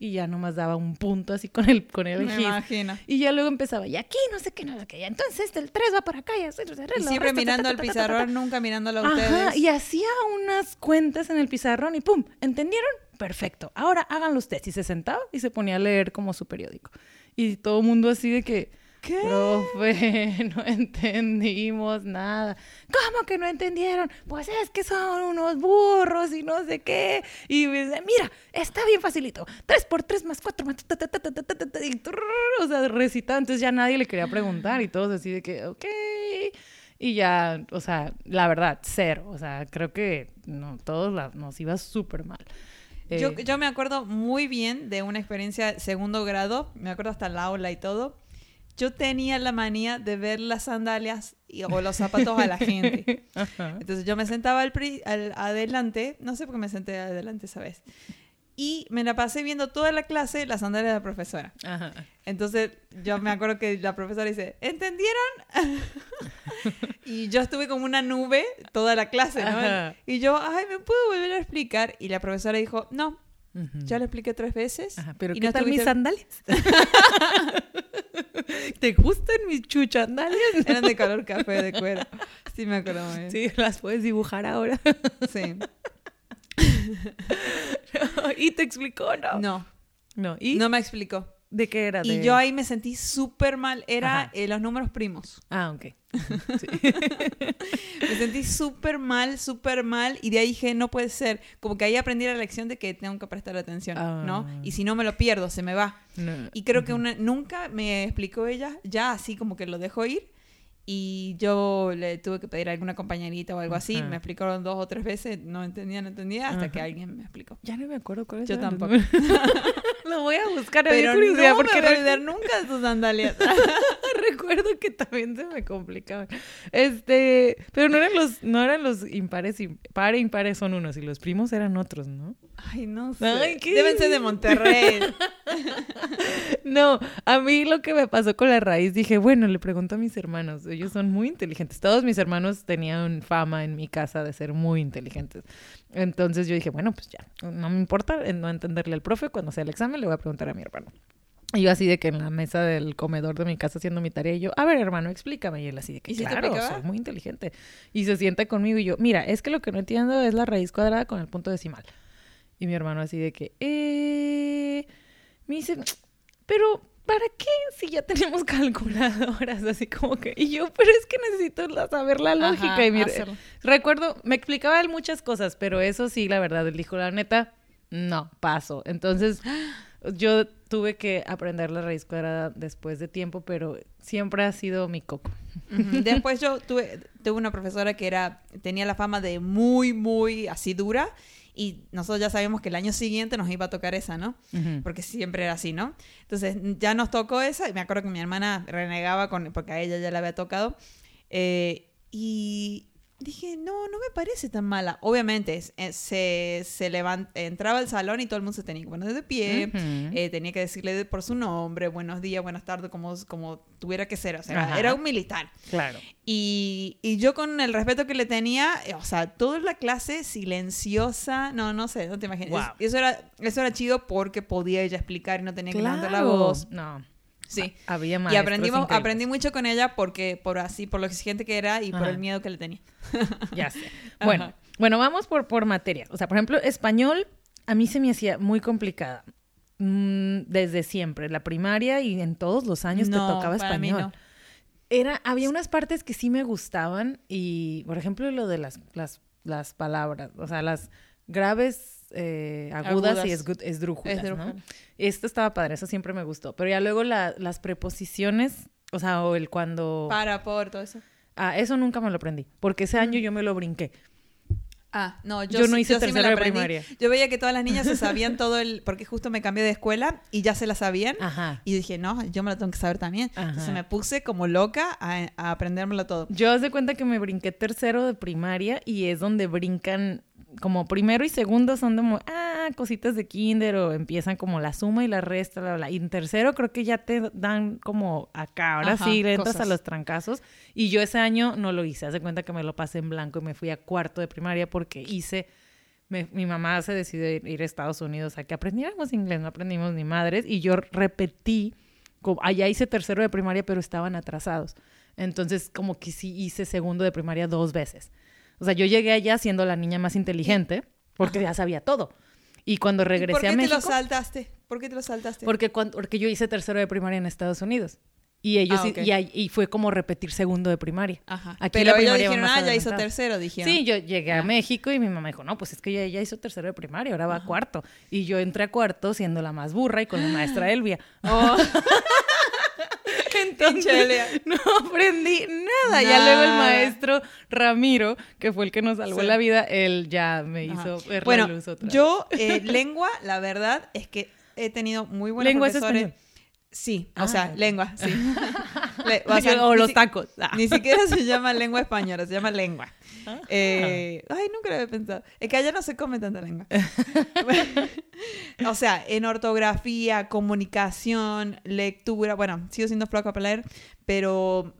Y ya nomás daba un punto así con el, con el Me imagino. Y ya luego empezaba, y aquí no sé qué, no sé qué. ya Entonces el 3 va para acá. Y, así, Y siempre mirando al pizarrón, nunca mirándolo a ustedes. Ajá, y hacía unas cuentas en el pizarrón y ¡pum! ¿Entendieron? Perfecto. Ahora háganlo ustedes. Y se sentaba y se ponía a leer como su periódico. Y todo el mundo así de que, ¿Qué? No entendimos nada. ¿Cómo que no entendieron? Pues es que son unos burros y no sé qué. Y me dice, mira, está bien facilito. tres por tres más cuatro más... O sea, recitantes, ya nadie le quería preguntar y todos así de que, ok. Y ya, o sea, la verdad, cero. O sea, creo que no, todos nos iba súper mal. Yo, eh, yo me acuerdo muy bien de una experiencia segundo grado, me acuerdo hasta la aula y todo yo tenía la manía de ver las sandalias y- o los zapatos a la gente. Entonces yo me sentaba al, pri- al- adelante, no sé por qué me senté adelante esa vez. Y me la pasé viendo toda la clase las sandalias de la profesora. Ajá. Entonces yo me acuerdo que la profesora dice, ¿entendieron? y yo estuve como una nube toda la clase, ¿no? Ajá. Y yo, ay, ¿me puedo volver a explicar? Y la profesora dijo, no, ya lo expliqué tres veces. Ajá, pero y ¿qué no tal mis sandalias? ¿Te gustan mis chuchandalias? Eran de color café de cuero. Sí, me acuerdo muy bien. Sí, las puedes dibujar ahora. Sí. ¿Y te explicó no? No, No, ¿y no me explicó. De qué era? Y yo ahí me sentí súper mal. Era eh, los números primos. Ah, ok. Me sentí súper mal, súper mal. Y de ahí dije, no puede ser. Como que ahí aprendí la lección de que tengo que prestar atención, ¿no? Ah. Y si no me lo pierdo, se me va. No. Y creo que una, nunca me explicó ella, ya así como que lo dejó ir. Y yo le tuve que pedir a alguna compañerita o algo así. Me explicaron dos o tres veces, no entendía, no entendía, hasta que alguien me explicó. Ya no me acuerdo cuál es. Yo tampoco. Lo voy a buscar. Pero no me voy a olvidar nunca de tus sandalias. recuerdo que también se me complicaban. Este, pero no eran los, no eran los impares, y par e impares son unos y los primos eran otros, ¿no? Ay, no sé. Ay, ¿qué? Deben ser de Monterrey. No, a mí lo que me pasó con la raíz, dije, bueno, le pregunto a mis hermanos, ellos son muy inteligentes. Todos mis hermanos tenían fama en mi casa de ser muy inteligentes. Entonces yo dije, bueno, pues ya, no me importa no entenderle al profe, cuando sea el examen le voy a preguntar a mi hermano. Y yo así de que en la mesa del comedor de mi casa haciendo mi tarea, y yo, a ver, hermano, explícame. Y él así de que, ¿Y si te claro, soy muy inteligente. Y se sienta conmigo y yo, mira, es que lo que no entiendo es la raíz cuadrada con el punto decimal. Y mi hermano así de que, eh... Me dice, pero ¿para qué si ya tenemos calculadoras? Así como que... Y yo, pero es que necesito la- saber la lógica. Ajá, y mi- hacerlo. recuerdo, me explicaba él muchas cosas, pero eso sí, la verdad, él dijo, la neta, no, paso. Entonces, yo tuve que aprender la raíz cuadrada después de tiempo, pero siempre ha sido mi coco. Después yo tuve, tuve una profesora que era, tenía la fama de muy, muy así dura. Y nosotros ya sabíamos que el año siguiente nos iba a tocar esa, ¿no? Porque siempre era así, ¿no? Entonces ya nos tocó esa. Y me acuerdo que mi hermana renegaba con, porque a ella ya le había tocado. Eh, y dije, no, no me parece tan mala. Obviamente, es- es- se, se levant- entraba al salón y todo el mundo se tenía que poner de pie. Ujú. eh, tenía que decirle de- por su nombre, buenos días, buenas tardes, como, como tuviera que ser. O sea, Ajá. era un militar. Claro. Y, y yo con el respeto que le tenía, eh, o sea, toda la clase silenciosa, no, no sé, no te imaginas. Wow. Es- Eso, era, eso era chido porque podía ella explicar y no tenía que levantar la Claro. voz. No. Sí. Ha- Había Y maestros aprendimos, increíbles. aprendí mucho con ella porque, por así, por lo exigente que era y por el miedo que le tenía. Ya sé. Bueno, Ajá. bueno, vamos por, por materia. O sea, por ejemplo, español a mí se me hacía muy complicada. Mm, desde siempre, la primaria y en todos los años No, te tocaba español. no. Era, había unas partes que sí me gustaban y, por ejemplo, lo de las, las, las palabras, o sea, las graves, eh, agudas, y Agudas. esgu- esdrújulas, ¿no? Esdrújulas. Esto estaba padre, eso siempre me gustó. Pero ya luego la- las preposiciones, o sea, o el cuando... Para, por, todo eso. Ah, eso nunca me lo aprendí, porque ese año yo me lo brinqué. Ah, no, yo, Yo no hice sí me tercero la de primaria. Yo veía que todas las niñas se sabían todo el... Porque justo me cambié de escuela y ya se la sabían. Ajá. Y dije, no, yo me lo tengo que saber también. Ajá. Entonces me puse como loca a, a aprendérmelo todo. Yo haz de cuenta que me brinqué tercero de primaria y es donde brincan, como primero y segundo son como, ah, cositas de kinder o empiezan como la suma y la resta, bla, bla. Y en tercero creo que ya te dan como acá, ahora Ajá, sí le entras cosas. a los trancazos. Y yo ese año no lo hice, haz de cuenta que me lo pasé en blanco y me fui a cuarto de primaria porque hice... me- mi mamá se decidió ir, ir a Estados Unidos a que aprendiéramos inglés, no aprendimos ni madres, y yo repetí, como, allá hice tercero de primaria, pero estaban atrasados. Entonces, como que sí hice segundo de primaria dos veces. O sea, yo llegué allá siendo la niña más inteligente, porque ya sabía todo. Y cuando ¿Y ¿Por regresé qué a te México, lo saltaste? ¿Por qué te lo saltaste? porque, cuan- porque yo hice tercero de primaria en Estados Unidos. Y ellos Ah, ok. y, fue como repetir segundo de primaria. Ajá. Aquí Pero la ellos dijeron, ah, ya hizo tercero, dijeron. Sí, yo llegué a Ah. México y mi mamá dijo, no, pues es que ella ya hizo tercero de primaria, ahora va a cuarto. Y yo entré a cuarto siendo la más burra y con la maestra Elvia. Oh, Entonces, no aprendí nada. Ya luego el Nada. maestro Ramiro, que fue el que nos salvó Sí. la vida, él ya me hizo ver bueno, la luz otra vez. yo, eh, lengua, la verdad es que he tenido muy buenos ¿Lengua es profesores. español? Sí, o Ah, sea, lengua, sí. Le- o sea, o ni los tacos. Ah. Ni siquiera se llama lengua española, se llama lengua. Ajá. Eh, ay, nunca lo había pensado. Es que allá no se come tanta lengua. o sea, en ortografía, comunicación, lectura. Bueno, sigo siendo flaco para leer, pero.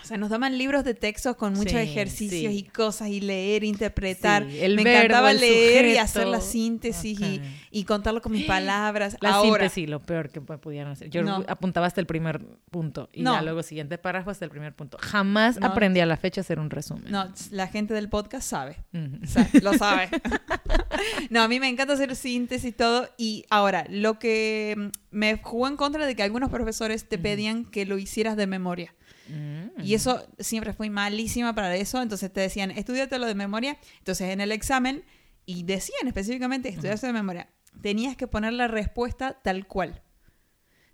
O sea, nos daban libros de textos con muchos Sí, ejercicios sí. y cosas y leer, interpretar. Sí, el Me verbo, encantaba el leer y sujeto. hacer la síntesis y, Ajá. y contarlo con mis palabras. La Ahora, síntesis, lo peor que pu- pudieran hacer. Yo No. apuntaba hasta el primer punto y No. ya luego siguiente párrafo hasta el primer punto. Jamás No. aprendí a la fecha a hacer un resumen. no, la gente del podcast sabe. Ujú. Sa- lo sabe. no, a mí me encanta hacer síntesis y todo. Y ahora, lo que mm, me jugó en contra de que algunos profesores te pedían que lo hicieras de memoria. Mm. Y eso siempre fui malísima para eso. Entonces te decían, estudiatelo de memoria. Entonces en el examen, y decían específicamente estudiarse de memoria, tenías que poner la respuesta tal cual.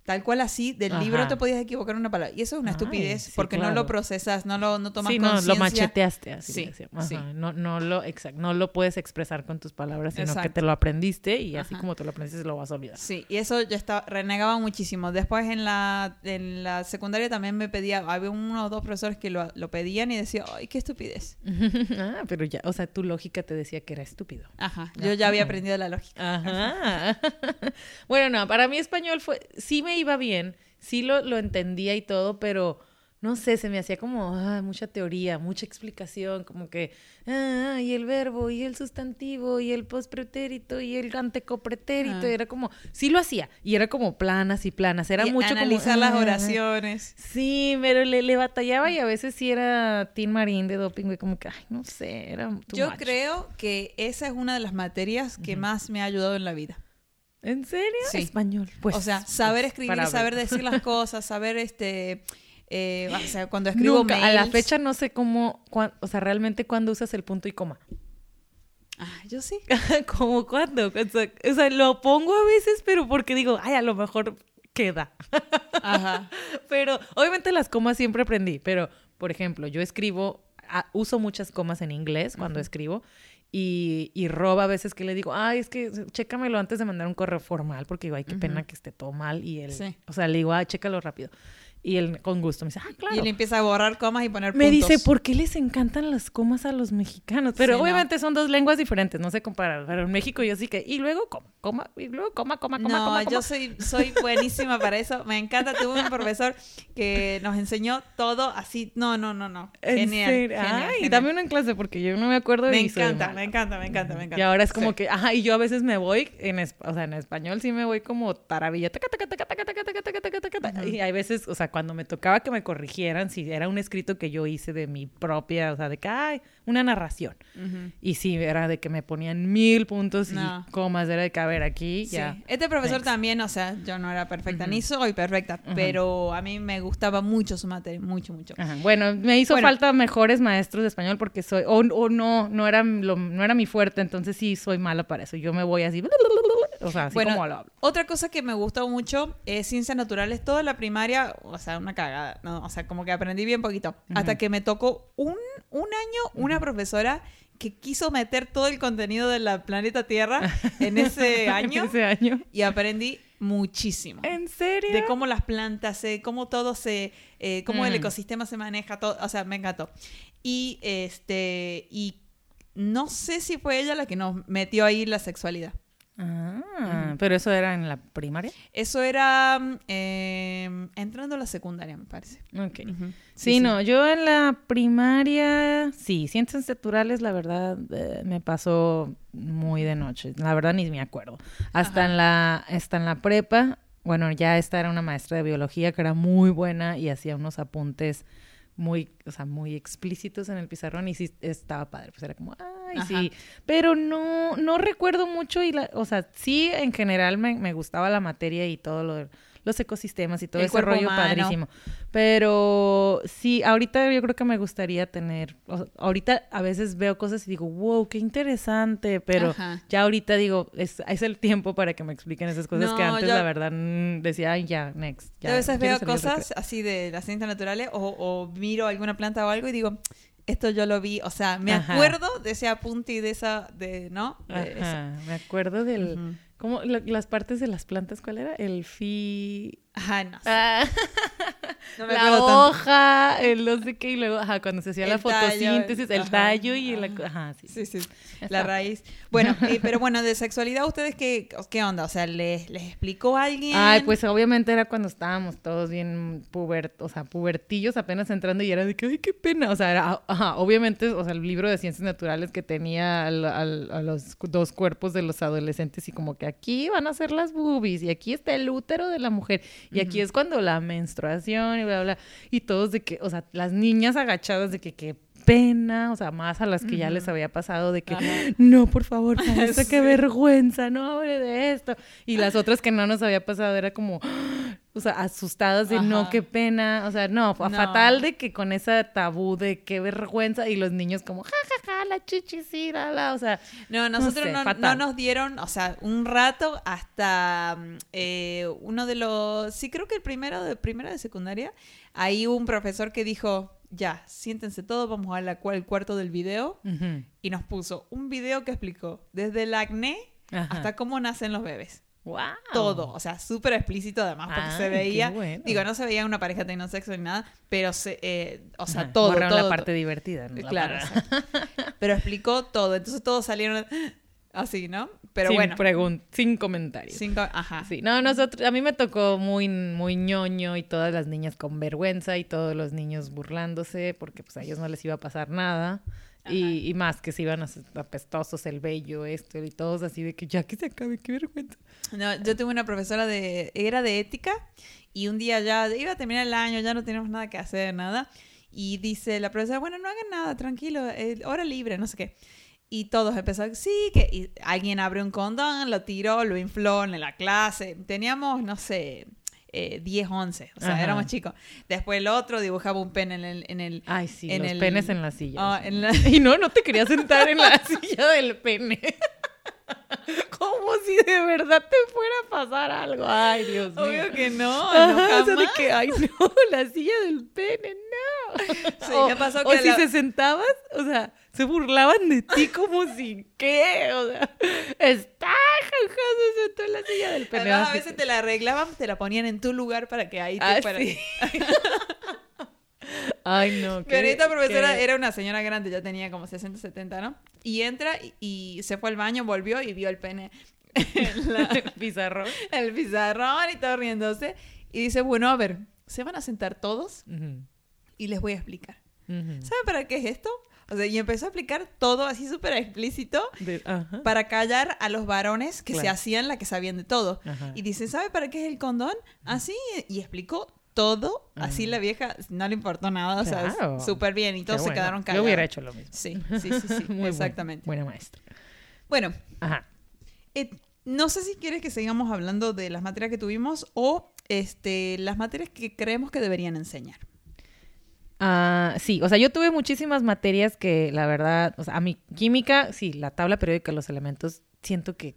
Tal cual así, del Ajá. libro te podías equivocar una palabra. Y eso es una Ay, estupidez, sí, porque no lo procesas, no lo no tomas sí, no, lo macheteaste así. Sí, No, no, lo, exacto, no lo puedes expresar con tus palabras, sino que te lo aprendiste y así como te lo aprendiste lo vas a olvidar. Sí, y eso yo estaba, renegaba muchísimo. Después en la, en la secundaria también me pedía, había uno o dos profesores que lo, lo pedían y decía, ay, qué estupidez. ah, pero ya, o sea, tu lógica te decía que era estúpido. Ajá, yo ya había aprendido la lógica. Ajá. bueno, no, para mí español fue, sí me iba bien, sí lo, lo entendía y todo, pero no sé, se me hacía como ah, mucha teoría, mucha explicación, como que, ah, y el verbo, y el sustantivo, y el pospretérito, y el antecopretérito, Ah. y era como, sí lo hacía, y era como planas y planas, era Y mucho como, analizar las ah, oraciones. Sí, pero le, le batallaba y a veces sí era Tin Marín de doping, güey, como que, ay, no sé, era Yo much. creo que esa es una de las materias que más me ha ayudado en la vida. ¿En serio? Sí. Español. Pues, o sea, saber pues, escribir, para saber decir las cosas, saber este... eh, o sea, cuando escribo Nunca, a la fecha no sé cómo, o sea, realmente cuándo usas el punto y coma. Ah, yo sí. como cuando, o sea, o sea, lo pongo a veces, pero porque digo, ay, a lo mejor queda. Ajá. pero obviamente las comas siempre aprendí, pero por ejemplo, yo escribo, uso muchas comas en inglés cuando escribo y, y roba a veces que le digo, ay, es que chécamelo antes de mandar un correo formal porque digo, ay, qué pena que esté todo mal y él, Sí. o sea, le digo, ah, chécalo rápido. Y él con gusto me dice, ah, claro. Y él empieza a borrar comas y poner Me puntos. dice, ¿por qué les encantan las comas a los mexicanos? Pero Sí, no. obviamente son dos lenguas diferentes, no se comparan. Pero en México yo sí que, y luego coma, coma, y luego coma, coma, coma, no, coma, coma. yo soy, soy buenísima para eso. Me encanta. Tuve un profesor que nos enseñó todo así. No, no, no, no. ¿En Genial. genial. dame una en clase porque yo no me acuerdo Me y soy encanta, me encanta, me encanta, me encanta. Y ahora es como Sí. que, ajá, y yo a veces me voy, en o sea, en español sí me voy como taravilla, taca, taca, taca, taca, taca, taca, taca, taca, taca, taca. y hay veces, o sea, cuando me tocaba que me corrigieran, si era un escrito que yo hice de mi propia, o sea, de que, ay, una narración. Ujú. Y sí, era de que me ponían mil puntos No. y comas, era de que, a ver, aquí Sí. ya. Este profesor Next. también, o sea, yo no era perfecta, ni soy perfecta, pero a mí me gustaba mucho su materia, mucho, mucho. Ajá. Bueno, me hizo Bueno. falta mejores maestros de español porque soy, o, o no, no era, lo- no era mi fuerte, entonces sí soy mala para eso. Yo me voy así, o sea, así Bueno, como lo hablo. Otra cosa que me gustó mucho es ciencias naturales. Toda la primaria, o sea, una cagada, ¿no? O sea, como que aprendí bien poquito. Hasta que me tocó un, un año una profesora que quiso meter todo el contenido de la planeta Tierra en ese año Ese año. y aprendí muchísimo. ¿En serio? De cómo las plantas, se, cómo todo se, eh, cómo el Mm. ecosistema se maneja, todo, o sea, me encantó. Y este, y no sé si fue ella la que nos metió ahí la sexualidad. Ah, pero eso era en la primaria. Eso era eh, entrando a la secundaria, me parece. Ok. Sí, no, yo en la primaria, sí, ciencias naturales, la verdad, eh, me pasó muy de noche. La verdad ni me acuerdo. Hasta en la, hasta en la prepa, bueno, ya esta era una maestra de biología que era muy buena y hacía unos apuntes muy, o sea, muy explícitos en el pizarrón y sí estaba padre, pues era como, ay, Ajá. sí, pero no, no recuerdo mucho y, la, o sea, sí, en general me, me gustaba la materia y todo lo los ecosistemas y todo El ese rollo humano. padrísimo. Pero sí, ahorita yo creo que me gustaría tener, o sea, ahorita a veces veo cosas y digo, wow, qué interesante, pero Ajá. ya ahorita digo, es, es el tiempo para que me expliquen esas cosas que antes yo- la verdad mm, decía, ay, ya, next. Ya, Yo a veces veo cosas así de las ciencias naturales o, o miro alguna planta o algo y digo, esto yo lo vi, o sea, me Ajá. acuerdo de ese apunte y de esa, de, ¿no? De eso. Ajá, me acuerdo del, Ujú. ¿cómo? La- las partes de las plantas, ¿cuál era? El fi... Ajá, no sé. Ah, No me la acuerdo tanto. hoja, el no sé qué, y luego, ajá, cuando se hacía la tallo, fotosíntesis, el ajá, tallo y ajá. Ajá, sí. Sí, sí, Está. la raíz. Bueno, eh, pero bueno, de sexualidad, ¿ustedes qué, qué onda? O sea, ¿les, les explicó alguien? Ay, pues obviamente era cuando estábamos todos bien puber, o sea, pubertillos apenas entrando y era de que, ay, qué pena. O sea, era, ajá, obviamente, o sea, el libro de ciencias naturales que tenía al- al- a los dos cuerpos de los adolescentes y como que aquí van a ser las boobies y aquí está el útero de la mujer y aquí es cuando la menstruación y bla, bla, y todos de que, o sea, las niñas agachadas de que, qué pena, o sea, más a las que ya les había pasado de que, Ajá. no, por favor, qué vergüenza, no hable de esto. Y las otras que no nos había pasado era como, o sea, asustadas de no, qué pena, o sea, no, fa- No. fatal de que con esa tabú de qué vergüenza y los niños como, ja, ja, ja, la chichicira, la, o sea, No, nosotros sé, no, no nos dieron, o sea, un rato hasta mm, eh, uno de los, sí creo que el primero de primera de secundaria, ahí hubo un profesor que dijo, ya, siéntense todos, vamos a la, cua- al cuarto del video y nos puso un video que explicó desde el acné Ajá. hasta cómo nacen los bebés. wow. Todo, o sea, súper explícito además, porque se qué veía, bueno. digo, no se veía una pareja teniendo sexo ni nada, pero se, eh, o sea, Ajá, todo, todo. la parte divertida. ¿no? La Claro, pero explicó todo, entonces todos salieron así, ¿no? Pero sin bueno, sin comentarios. cinco, ajá. Sí, no, nosotros, a mí me tocó muy, muy ñoño y todas las niñas con vergüenza y todos los niños burlándose porque pues a ellos no les iba a pasar nada. Y, y más que se iban a apestosos el vello, esto y todos así de que ya que se acabe, qué vergüenza. No, yo tuve una profesora de, era de ética y un día ya iba a terminar el año, ya no teníamos nada que hacer, nada. Y dice la profesora, bueno, no hagan nada, tranquilo, eh, hora libre, no sé qué. Y todos empezaron, sí, que y alguien abrió un condón, lo tiró, lo infló en la clase. Teníamos, no sé, eh, 10, 11. O sea, Ajá. éramos chicos. Después el otro dibujaba un pene en el... En el Ay, sí, en los el- penes en la silla. Ah, sí. en la- Y no, no te querías sentar en la silla del pene. Como si de verdad te fuera a pasar algo. Ay, Dios mío. Obvio que no, Ajá, no o sea, de que, ay, no, la silla del pene, no. Sí, o me pasó o que si se sentabas, o sea, se burlaban de ti como si, ¿qué? O sea, está, jaja, se sentó en la silla del pene. Además, a veces te la arreglaban, te la ponían en tu lugar para que ahí te Ah, fuera- sí. Ay, no. Pero esta profesora qué- era una señora grande, ya tenía como 60, 70, ¿no? Y entra y, y se fue al baño, volvió y vio el pene en la- el pizarrón. el pizarrón y todo riéndose. Y dice, bueno, a ver, se van a sentar todos Ujú, y les voy a explicar. ujú. ¿Saben para qué es esto? O sea, y empezó a explicar todo así súper explícito De- para callar a los varones que se hacían la que sabían de todo. Ajá. Y dice, ¿sabe para qué es el condón? Así, y explicó todo. Así Mm. la vieja no le importó nada, o sea, súper bien. Y todos se quedaron Yo callados. hubiera hecho lo mismo. Sí, sí, sí, sí, Muy exactamente. Buena maestra. Bueno, Ajá. eh, no sé si quieres que sigamos hablando de las materias que tuvimos o este, las materias que creemos que deberían enseñar. Ah, sí, o sea, yo tuve muchísimas materias que la verdad, o sea, a mi química, sí, la tabla periódica los elementos, siento que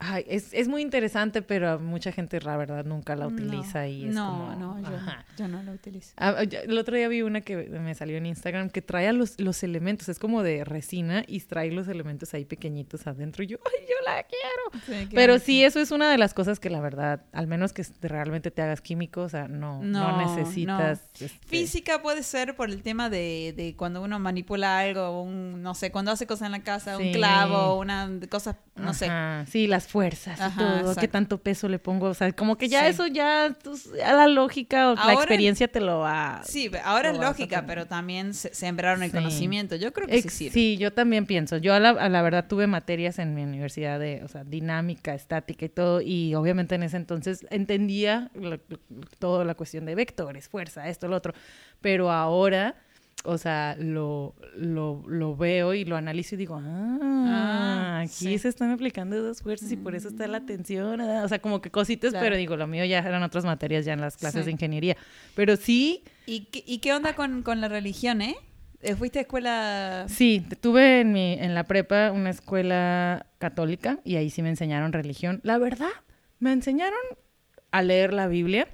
ay, es, es muy interesante, pero mucha gente, la verdad, nunca la utiliza no, y es no, como... no, yo, yo no la utilizo. Ah, ya- el otro día vi una que me salió en Instagram que trae los, los elementos, es como de resina y trae los elementos ahí pequeñitos adentro y yo, ay, yo la quiero. Sí, Pero sí, eso es una de las cosas que la verdad, al menos que realmente te hagas químico, o sea, no, no, necesitas... este, Física puede ser por el tema de, de cuando uno manipula algo, un, no sé, cuando hace cosas en la casa, un Sí. clavo, una cosa, no sé. Ajá, Sí, las fuerzas y todo, qué tanto peso le pongo, o sea, como que ya Sí. eso ya, pues, ya la lógica o la experiencia te lo va... Sí, ahora es lógica, pero también se, sembraron el Sí. conocimiento. Yo creo que sí sirve. Sí, yo también pienso. Yo a la, a la verdad tuve materias en mi universidad de, o sea, dinámica, estática y todo, y obviamente en ese entonces entendía lo- lo- toda la cuestión de vectores, fuerza, esto, lo otro, pero ahora, o sea, lo, lo, lo veo y lo analizo y digo, ah, Ah, aquí sí. se están aplicando dos fuerzas y por eso está la tensión, ah, o sea, como que cositas, Claro. pero digo, lo mío ya eran otras materias ya en las clases Sí. de ingeniería, pero sí... ¿Y, qué, y qué onda con, con la religión, eh? Eh, ¿Fuiste a escuela...? Sí, tuve en, mi, en la prepa una escuela católica y ahí sí me enseñaron religión. La verdad, me enseñaron a leer la Biblia,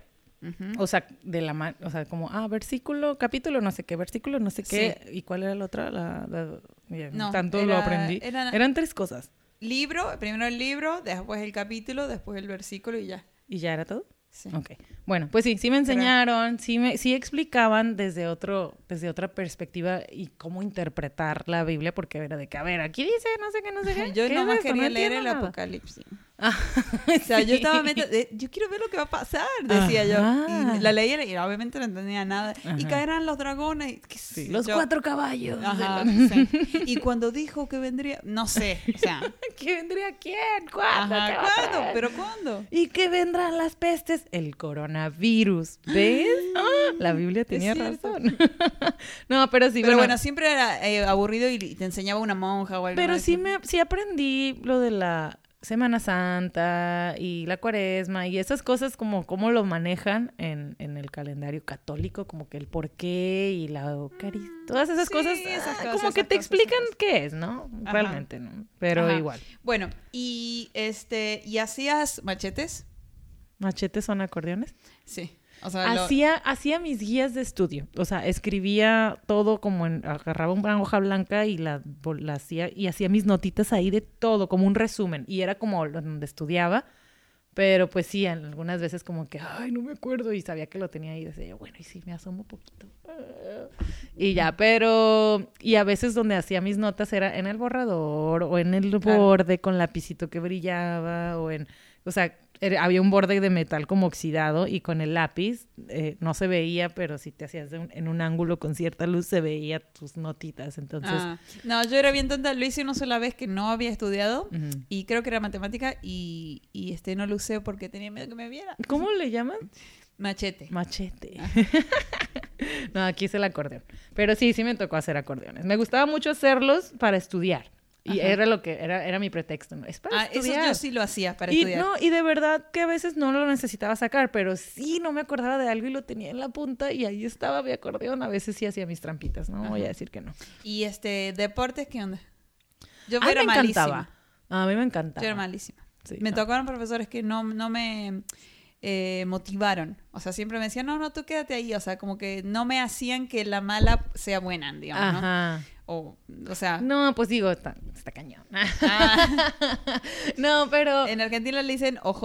O sea, de la o sea, como, ah, versículo, capítulo, no sé qué, versículo, no sé qué, ¿y cuál era la otra? La, la- ya, No, tanto lo aprendí. era- Eran tres cosas. Libro, primero el libro, después el capítulo, después el versículo y ya. ¿Y ya era todo? Sí. Ok. Bueno, pues sí, sí me enseñaron, sí me, sí explicaban desde otro, desde otra perspectiva y cómo interpretar la Biblia, porque era de que, a ver, aquí dice, no sé qué, no sé qué. Yo ¿qué nomás es quería No leer el nada. Apocalipsis. Ah, O sea, yo estaba meta- de- yo quiero ver lo que va a pasar, decía yo. Y la leía y obviamente no entendía nada. Y caerán los dragones. Sí, sé los yo. cuatro caballos. Ajá, sí. Y cuando dijo que vendría, no sé, o sea, ¿Qué vendría quién? ¿Cuándo? ajá, ¿Qué va a ¿cuándo? ¿Pero cuándo? ¿Y qué vendrán las pestes? El coronavirus. ¿Ves? Ah, la Biblia tenía razón. no, pero sí, Pero bueno, bueno, siempre era eh, aburrido y te enseñaba una monja o algo. pero sí me sí aprendí lo de la Semana Santa y la Cuaresma y esas cosas como cómo lo manejan en, en el calendario católico, como que el porqué y la Eucaristía, todas esas Mm, sí, cosas, esas ah, cosas, como que te cosas, explican qué es, ¿no? Ajá. Realmente, ¿no? Pero Ajá. igual. Bueno, y este, ¿y hacías machetes? ¿Machetes son acordeones? Sí. O sea, lo- Hacía, hacía mis guías de estudio, o sea, escribía todo como en, agarraba una hoja blanca y la, la hacía, y hacía mis notitas ahí de todo, como un resumen, y era como donde estudiaba, pero pues sí, algunas veces como que, ay, no me acuerdo, y sabía que lo tenía ahí, decía, yo, bueno, y sí, me asomo un poquito. Y ya, pero, y a veces donde hacía mis notas era en el borrador, o en el Claro. borde con lapicito que brillaba, o en, o sea, había un borde de metal como oxidado y con el lápiz eh, no se veía, pero si te hacías un- en un ángulo con cierta luz se veía tus notitas. Entonces, Ah, no, yo era bien tonta, lo hice una sola vez que no había estudiado y creo que era matemática y, y este no lo usé porque tenía miedo que me viera. ¿cómo le llaman? Machete. Machete. no, aquí es el acordeón. Pero sí, sí me tocó hacer acordeones. Me gustaba mucho hacerlos para estudiar. Y Ajá. era lo que, era, era mi pretexto. ¿no? Es para Ah, eso estudiar. yo sí lo hacía para y, estudiar. no, y de verdad que a veces no lo necesitaba sacar, pero sí no me acordaba de algo y lo tenía en la punta y ahí estaba mi acordeón. A veces sí hacía mis trampitas, no voy a Ajá. decir que no. Y este, deportes, ¿qué onda? Yo A mí me encantaba. malísima. A mí me encantaba. Yo era malísima. Sí, me no. tocaron profesores que no, no me eh, motivaron. O sea, siempre me decían, no, no, tú quédate ahí. O sea, como que no me hacían que la mala sea buena, digamos, ¿no? O, o sea, No, pues digo, está, está cañón. ah, no, pero... en Argentina le dicen OJ.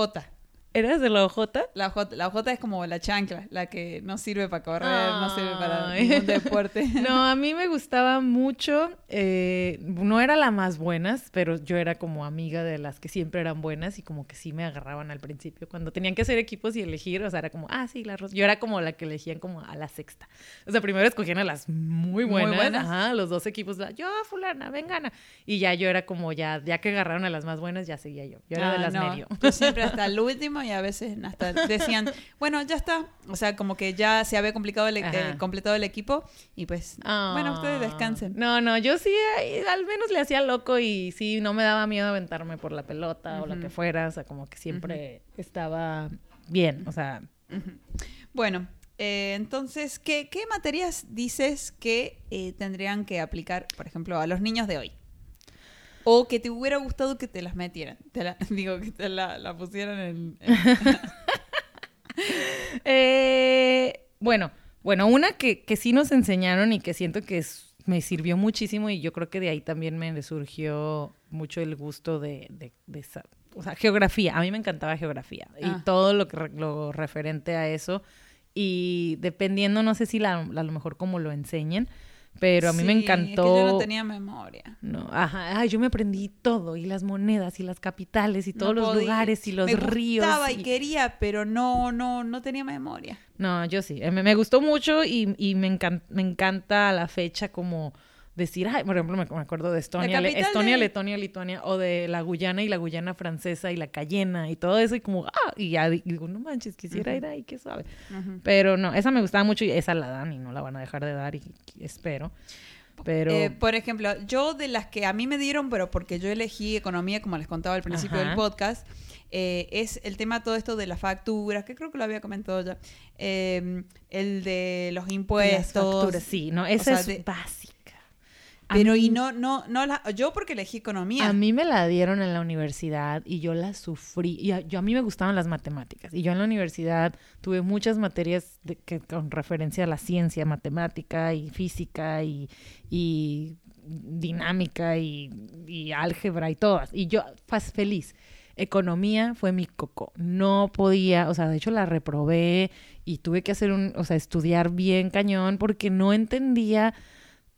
¿Eras de la OJ? La OJ, la OJ es como la chancla, la que no sirve para correr, no sirve para ningún deporte. No, a mí me gustaba mucho. eh, no era la más buenas, pero yo era como amiga de las que siempre eran buenas y como que sí me agarraban al principio. Cuando tenían que hacer equipos y elegir, o sea, era como, ah, sí, la Ros-". Yo era como la que elegían como a la sexta. O sea, primero escogían a las muy Muy buenas. buenas. Ajá, los dos equipos, yo, fulana, ven, gana. Y ya yo era como, ya, ya que agarraron a las más buenas, ya seguía yo. Yo era de Ah, las no. medio. Yo siempre hasta el último y a veces hasta decían, bueno, ya está. O sea, como que ya se había complicado el, e- eh, completado el equipo y pues, bueno, ustedes Ah. descansen. No, no, yo sí ahí al menos le hacía loco y sí, no me daba miedo aventarme por la pelota o lo que fuera, o sea, como que siempre estaba bien, o sea. Bueno, eh, entonces, ¿qué, qué materias dices que eh, tendrían que aplicar, por ejemplo, a los niños de hoy? O que te hubiera gustado que te las metieran. Te la- digo, que te la, la pusieran en... en- Eh, bueno, bueno, una que, que sí nos enseñaron y que siento que es- me sirvió muchísimo y yo creo que de ahí también me surgió mucho el gusto de, de, de esa- o sea, geografía. A mí me encantaba geografía y Ah. todo lo que lo referente a eso y dependiendo, no sé si la- a lo mejor como lo enseñen, pero a mí me encantó. Es que yo no tenía memoria. No, ajá, ay, yo me aprendí todo, y las monedas, y las capitales, y todos No los podía. lugares, y los Me ríos. gustaba y y- quería, pero no, no, no tenía memoria. No, yo sí, eh, me, me gustó mucho y, y me, encan- me encanta a la fecha como decir, ay, por ejemplo, me, me acuerdo de Estonia, Le- Estonia, de- Letonia, Lituania, o de la Guyana y la Guyana francesa y la Cayena y todo eso, y como, ah, y ya di- digo, no manches, quisiera ir ahí, qué sabe. Pero no, esa me gustaba mucho y esa la dan y no la van a dejar de dar y, y espero. Pero... Eh, por ejemplo, yo de las que a mí me dieron, pero porque yo elegí economía, como les contaba al principio Ajá. del podcast, eh, es el tema todo esto de las facturas, que creo que lo había comentado ya, eh, el de los las impuestos. facturas, sí, no, esa sea, es de- básica. Pero mí- y no, no, no la, yo porque elegí economía. A mí me la dieron en la universidad y yo la sufrí. Y a, yo, a mí me gustaban las matemáticas. Y yo en la universidad tuve muchas materias de- que, con referencia a la ciencia, matemática y física y, y dinámica y, y álgebra y todas. Y yo faz feliz. Economía fue mi coco. No podía, o sea, de hecho la reprobé y tuve que hacer un, o sea, estudiar bien cañón porque no entendía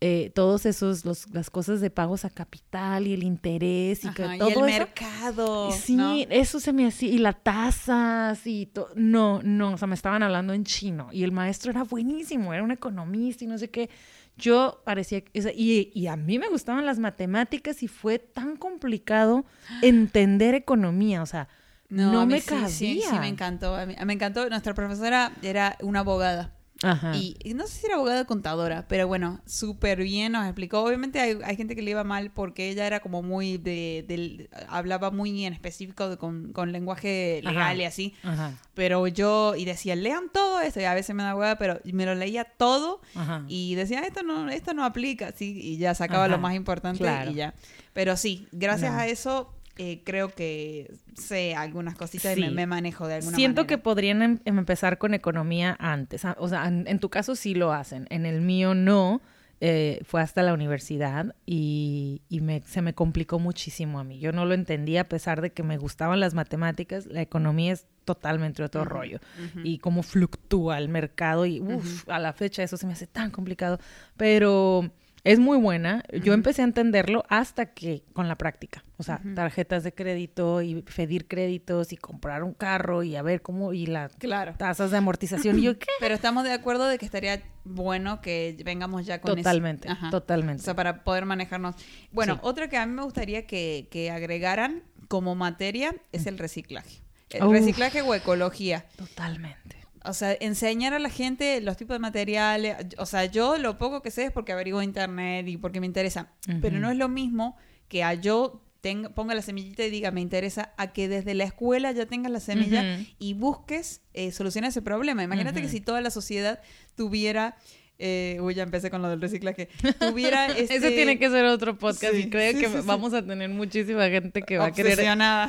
eh, todos esos, los, las cosas de pagos a capital y el interés y, que y todo el eso. mercado. Sí, ¿no? eso se me hacía, y las tasas y todo. No, no, o sea, me estaban hablando en chino y el maestro era buenísimo, era un economista y no sé qué. Yo parecía, o sea, y, y a mí me gustaban las matemáticas y fue tan complicado entender economía, o sea, no, mí me sí, cabía. Sí, sí, me encantó. A mí- me encantó. Nuestra profesora era una abogada. Ajá. Y, y no sé si era abogada o contadora, pero bueno, súper bien nos explicó. Obviamente hay, hay gente que le iba mal porque ella era como muy de, del- hablaba muy en específico de- con, con lenguaje legal Ajá. y así. Ajá, Pero yo, y decía, lean todo esto, y a veces me da hueá, pero me lo leía todo y decía, esto no, esto no aplica, sí, y ya sacaba lo más importante claro. y ya. Pero sí, gracias No. a eso eh, creo que sé algunas cositas Sí. y me, me manejo de alguna Siento que podrían em- empezar con economía antes. ah, O sea, en, en tu caso sí lo hacen. En el mío no. Eh, fue hasta la universidad y, y me, se me complicó muchísimo a mí. Yo no lo entendía a pesar de que me gustaban las matemáticas. La economía es totalmente otro rollo. Y cómo fluctúa el mercado y uf, a la fecha eso se me hace tan complicado. Pero es muy buena. Yo empecé a entenderlo hasta que con la práctica. O sea, tarjetas de crédito y pedir créditos y comprar un carro y a ver cómo y las Claro. tasas de amortización. y yo, ¿qué? Pero estamos de acuerdo de que estaría bueno que vengamos ya con eso. Totalmente, totalmente. O sea, para poder manejarnos. Bueno, Sí. otra que a mí me gustaría que, que agregaran como materia es el reciclaje. El Uf. reciclaje o ecología. Totalmente. O sea, enseñar a la gente los tipos de materiales. O sea, yo lo poco que sé es porque averiguo internet y porque me interesa. Pero no es lo mismo que a yo tenga, ponga la semillita y diga, me interesa, a que desde la escuela ya tengas la semilla y busques eh, solucionar ese problema. Imagínate que si toda la sociedad tuviera... eh, uy, ya empecé con lo del reciclaje. Tuviera este, Ese tiene que ser otro podcast Sí, y creo sí, que sí, vamos a tener muchísima gente que va a querer...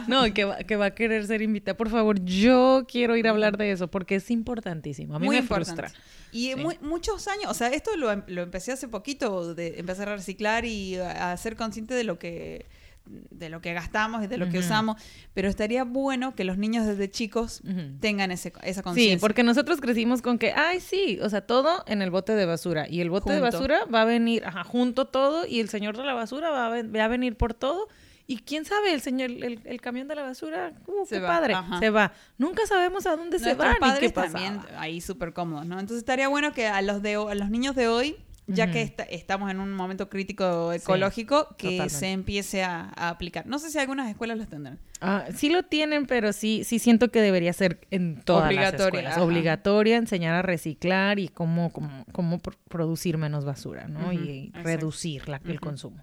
No, que va, que va a querer ser invitada. Por favor, yo quiero ir a hablar de eso porque es importantísimo. A mí Muy me importante. frustra. Y muchos años, o sea, esto lo, lo empecé hace poquito, de empezar a reciclar y a, a ser consciente de lo que de lo que gastamos y de lo que usamos, pero estaría bueno que los niños desde chicos tengan ese, esa conciencia. Sí, porque nosotros crecimos con que, ay, sí, o sea, todo en el bote de basura. Y el bote de basura va a venir, ajá, junto todo, y el señor de la basura va a, ven- va a venir por todo. Y quién sabe, el señor, el, el camión de la basura, uh, Se qué va, padre, ajá. se va. Nunca sabemos a dónde se va ni qué pasa. también ahí súper cómodos, ¿no? Entonces estaría bueno que a los de a los niños de hoy, ya que esta- estamos en un momento crítico ecológico, que totalmente. se empiece a, a aplicar. No sé si algunas escuelas los tendrán. Ah, sí lo tienen, pero sí, sí siento que debería ser en todas Obligatoria, las escuelas. ajá. Obligatoria, enseñar a reciclar y cómo, cómo, cómo pr- producir menos basura, ¿no? Y exacto. reducir la- el consumo.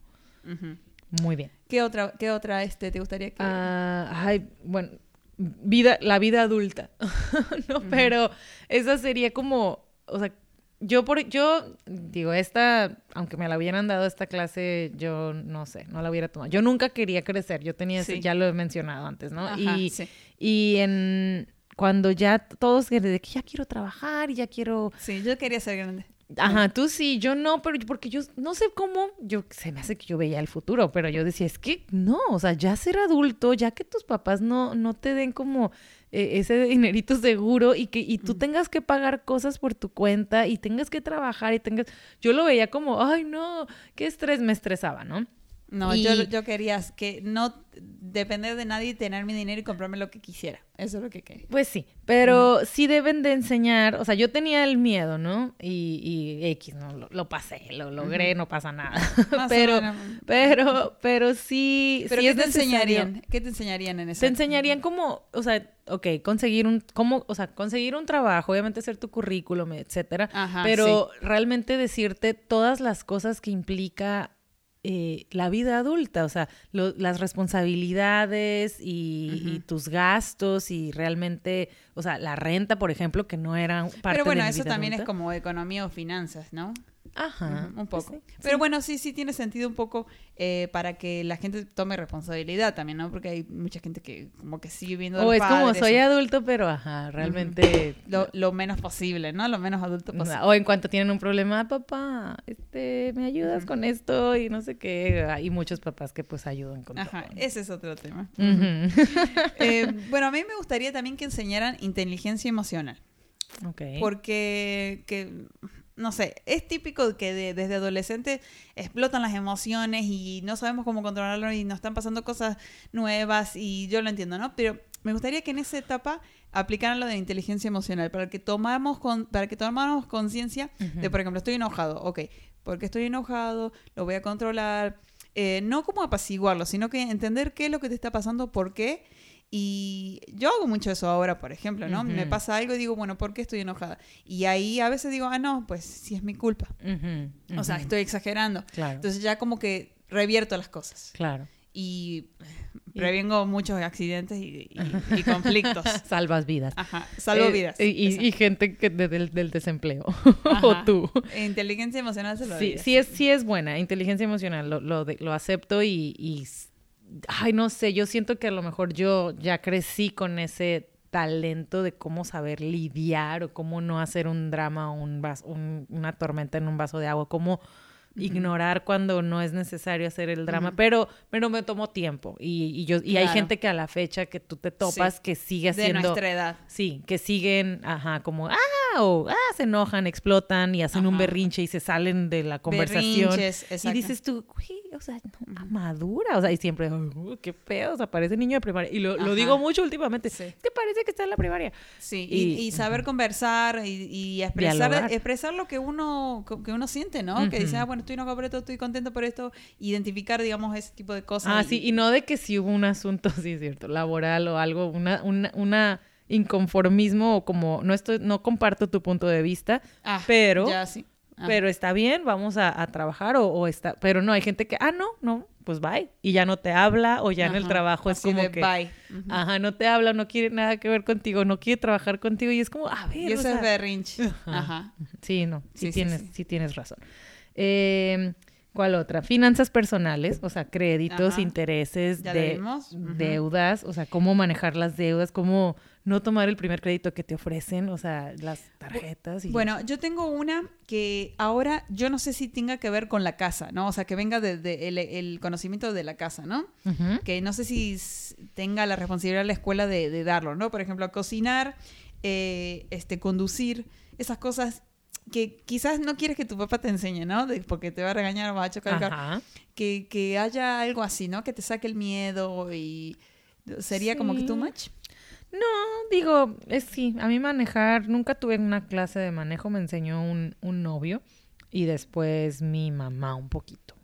Muy bien. ¿Qué otra, qué otra este, te gustaría que...? Ah, ay, bueno, vida, la vida adulta. no, pero esa sería como, o sea, yo por, yo digo, esta, aunque me la hubieran dado esta clase, yo no sé, no la hubiera tomado. Yo nunca quería crecer, yo tenía, ese- ya lo he mencionado antes, ¿no? Ajá, y, sí. y en cuando ya todos de que ya quiero trabajar y ya quiero Sí, yo quería ser grande. Ajá, tú sí, yo no, pero porque yo no sé cómo, yo se me hace que yo veía el futuro, pero yo decía, es que no, o sea, ya ser adulto, ya que tus papás no, no te den como eh, ese dinerito seguro y que y tú tengas que pagar cosas por tu cuenta y tengas que trabajar y tengas, yo lo veía como, ay no, qué estrés, me estresaba, ¿no? No, Y- yo, yo quería que no depender de nadie y tener mi dinero y comprarme lo que quisiera. Eso es lo que quería. Pues sí, pero sí deben de enseñar, o sea, yo tenía el miedo, ¿no? Y, y X, ¿no? Lo, lo pasé, lo logré, no pasa nada. Pero, pero, pero sí, ¿Pero sí qué es te enseñarían? ¿Qué te enseñarían en eso? Te enseñarían cómo, o sea, ok, conseguir un, cómo, o sea, conseguir un trabajo, obviamente hacer tu currículum, etcétera, Ajá, pero realmente decirte todas las cosas que implica eh, la vida adulta, o sea, lo- las responsabilidades y, y tus gastos y realmente, o sea, la renta, por ejemplo, que no era parte Pero bueno, de mi eso vida también es como economía o finanzas, ¿no? Ajá, un pues poco. sí, Pero sí. bueno, sí, sí tiene sentido un poco eh, para que la gente tome responsabilidad también, ¿no? Porque hay mucha gente que como que sigue viendo O es como soy adulto, pero ajá, realmente lo, lo menos posible, ¿no? Lo menos adulto posible. O en cuanto tienen un problema, papá, este, me ayudas con esto y no sé qué. Hay muchos papás que pues ayudan con Ajá, todo. ese es otro tema. Eh, bueno, a mí me gustaría también que enseñaran inteligencia emocional. Ok. Porque, que, no sé, es típico que de- desde adolescente explotan las emociones y no sabemos cómo controlarlo y nos están pasando cosas nuevas y yo lo entiendo, ¿no? Pero me gustaría que en esa etapa aplicaran lo de inteligencia emocional para que tomáramos con, para que tomáramos conciencia de, por ejemplo, estoy enojado, ok, porque estoy enojado, lo voy a controlar, eh, no como apaciguarlo, sino que entender qué es lo que te está pasando, por qué. Y yo hago mucho eso ahora, por ejemplo, ¿no? Me pasa algo y digo, bueno, ¿por qué estoy enojada? Y ahí a veces digo, ah, no, pues sí es mi culpa. O sea, estoy exagerando. Claro. Entonces ya como que revierto las cosas. claro. Y prevengo muchos accidentes y, y- y conflictos. Salvas vidas. Ajá, salvo Eh, vidas. y, gente que de- del, del desempleo. Ajá. o tú. Inteligencia emocional salva Sí, vidas. sí es, sí es buena. Inteligencia emocional, lo, lo, de- lo acepto y, Ay, no sé, yo siento que a lo mejor yo ya crecí con ese talento de cómo saber lidiar o cómo no hacer un drama o un vas- un- una tormenta en un vaso de agua, cómo ignorar cuando no es necesario hacer el drama, pero pero me tomó tiempo y, y yo y hay gente que a la fecha que tú te topas Sí. que sigue de haciendo nuestra edad. Sí, que siguen, ajá, como, ah, o, ah, se enojan, explotan y hacen un berrinche y se salen de la conversación. Y dices tú, güey, o sea, no, madura, o sea, y siempre, "Ay, uy, qué pedo, o sea, parece niño de primaria. Y lo, digo mucho últimamente, Sí. ¿te parece que está en la primaria? Sí, Y- y, y saber conversar y, y expresar, Dialogar. expresar lo que uno, que uno siente, ¿no? Que dice, ah, bueno, estoy enojado por esto, estoy contento por esto. Identificar, digamos, ese tipo de cosas. Ah, sí, y no de que si hubo un asunto, sí es cierto, laboral o algo, una, una, una inconformismo o como, no estoy, no comparto tu punto de vista, Ah, pero... Ya, sí. Ah. Pero está bien, vamos a, a trabajar o, o está... Pero no, hay gente que, ah, no, no, pues bye. Y ya no te habla o ya en el Ajá, trabajo es como de que... bye. Ujú. Ajá, no te habla, no quiere nada que ver contigo, no quiere trabajar contigo y es como, a ver, Y o eso sea, es berrinche. Ajá. Ajá. Sí, no, sí, Sí, tienes, sí. sí tienes razón. Eh, ¿Cuál otra? Finanzas personales, o sea, créditos, Ajá. intereses, de- deudas, o sea, cómo manejar las deudas, cómo no tomar el primer crédito que te ofrecen, o sea, las tarjetas. Y Bueno, yo tengo una que ahora yo no sé si tenga que ver con la casa, ¿no? O sea, que venga de, de el, el conocimiento de la casa, ¿no? Que no sé si tenga la responsabilidad de la escuela de, de darlo, ¿no? Por ejemplo, cocinar, eh, este, conducir, esas cosas que quizás no quieres que tu papá te enseñe, ¿no? De- porque te va a regañar o va a chocar. Que, que haya algo así, ¿no? Que te saque el miedo y sería como que too much. No, digo, es sí, a mí manejar, nunca tuve una clase de manejo, me enseñó un, un novio y después mi mamá un poquito.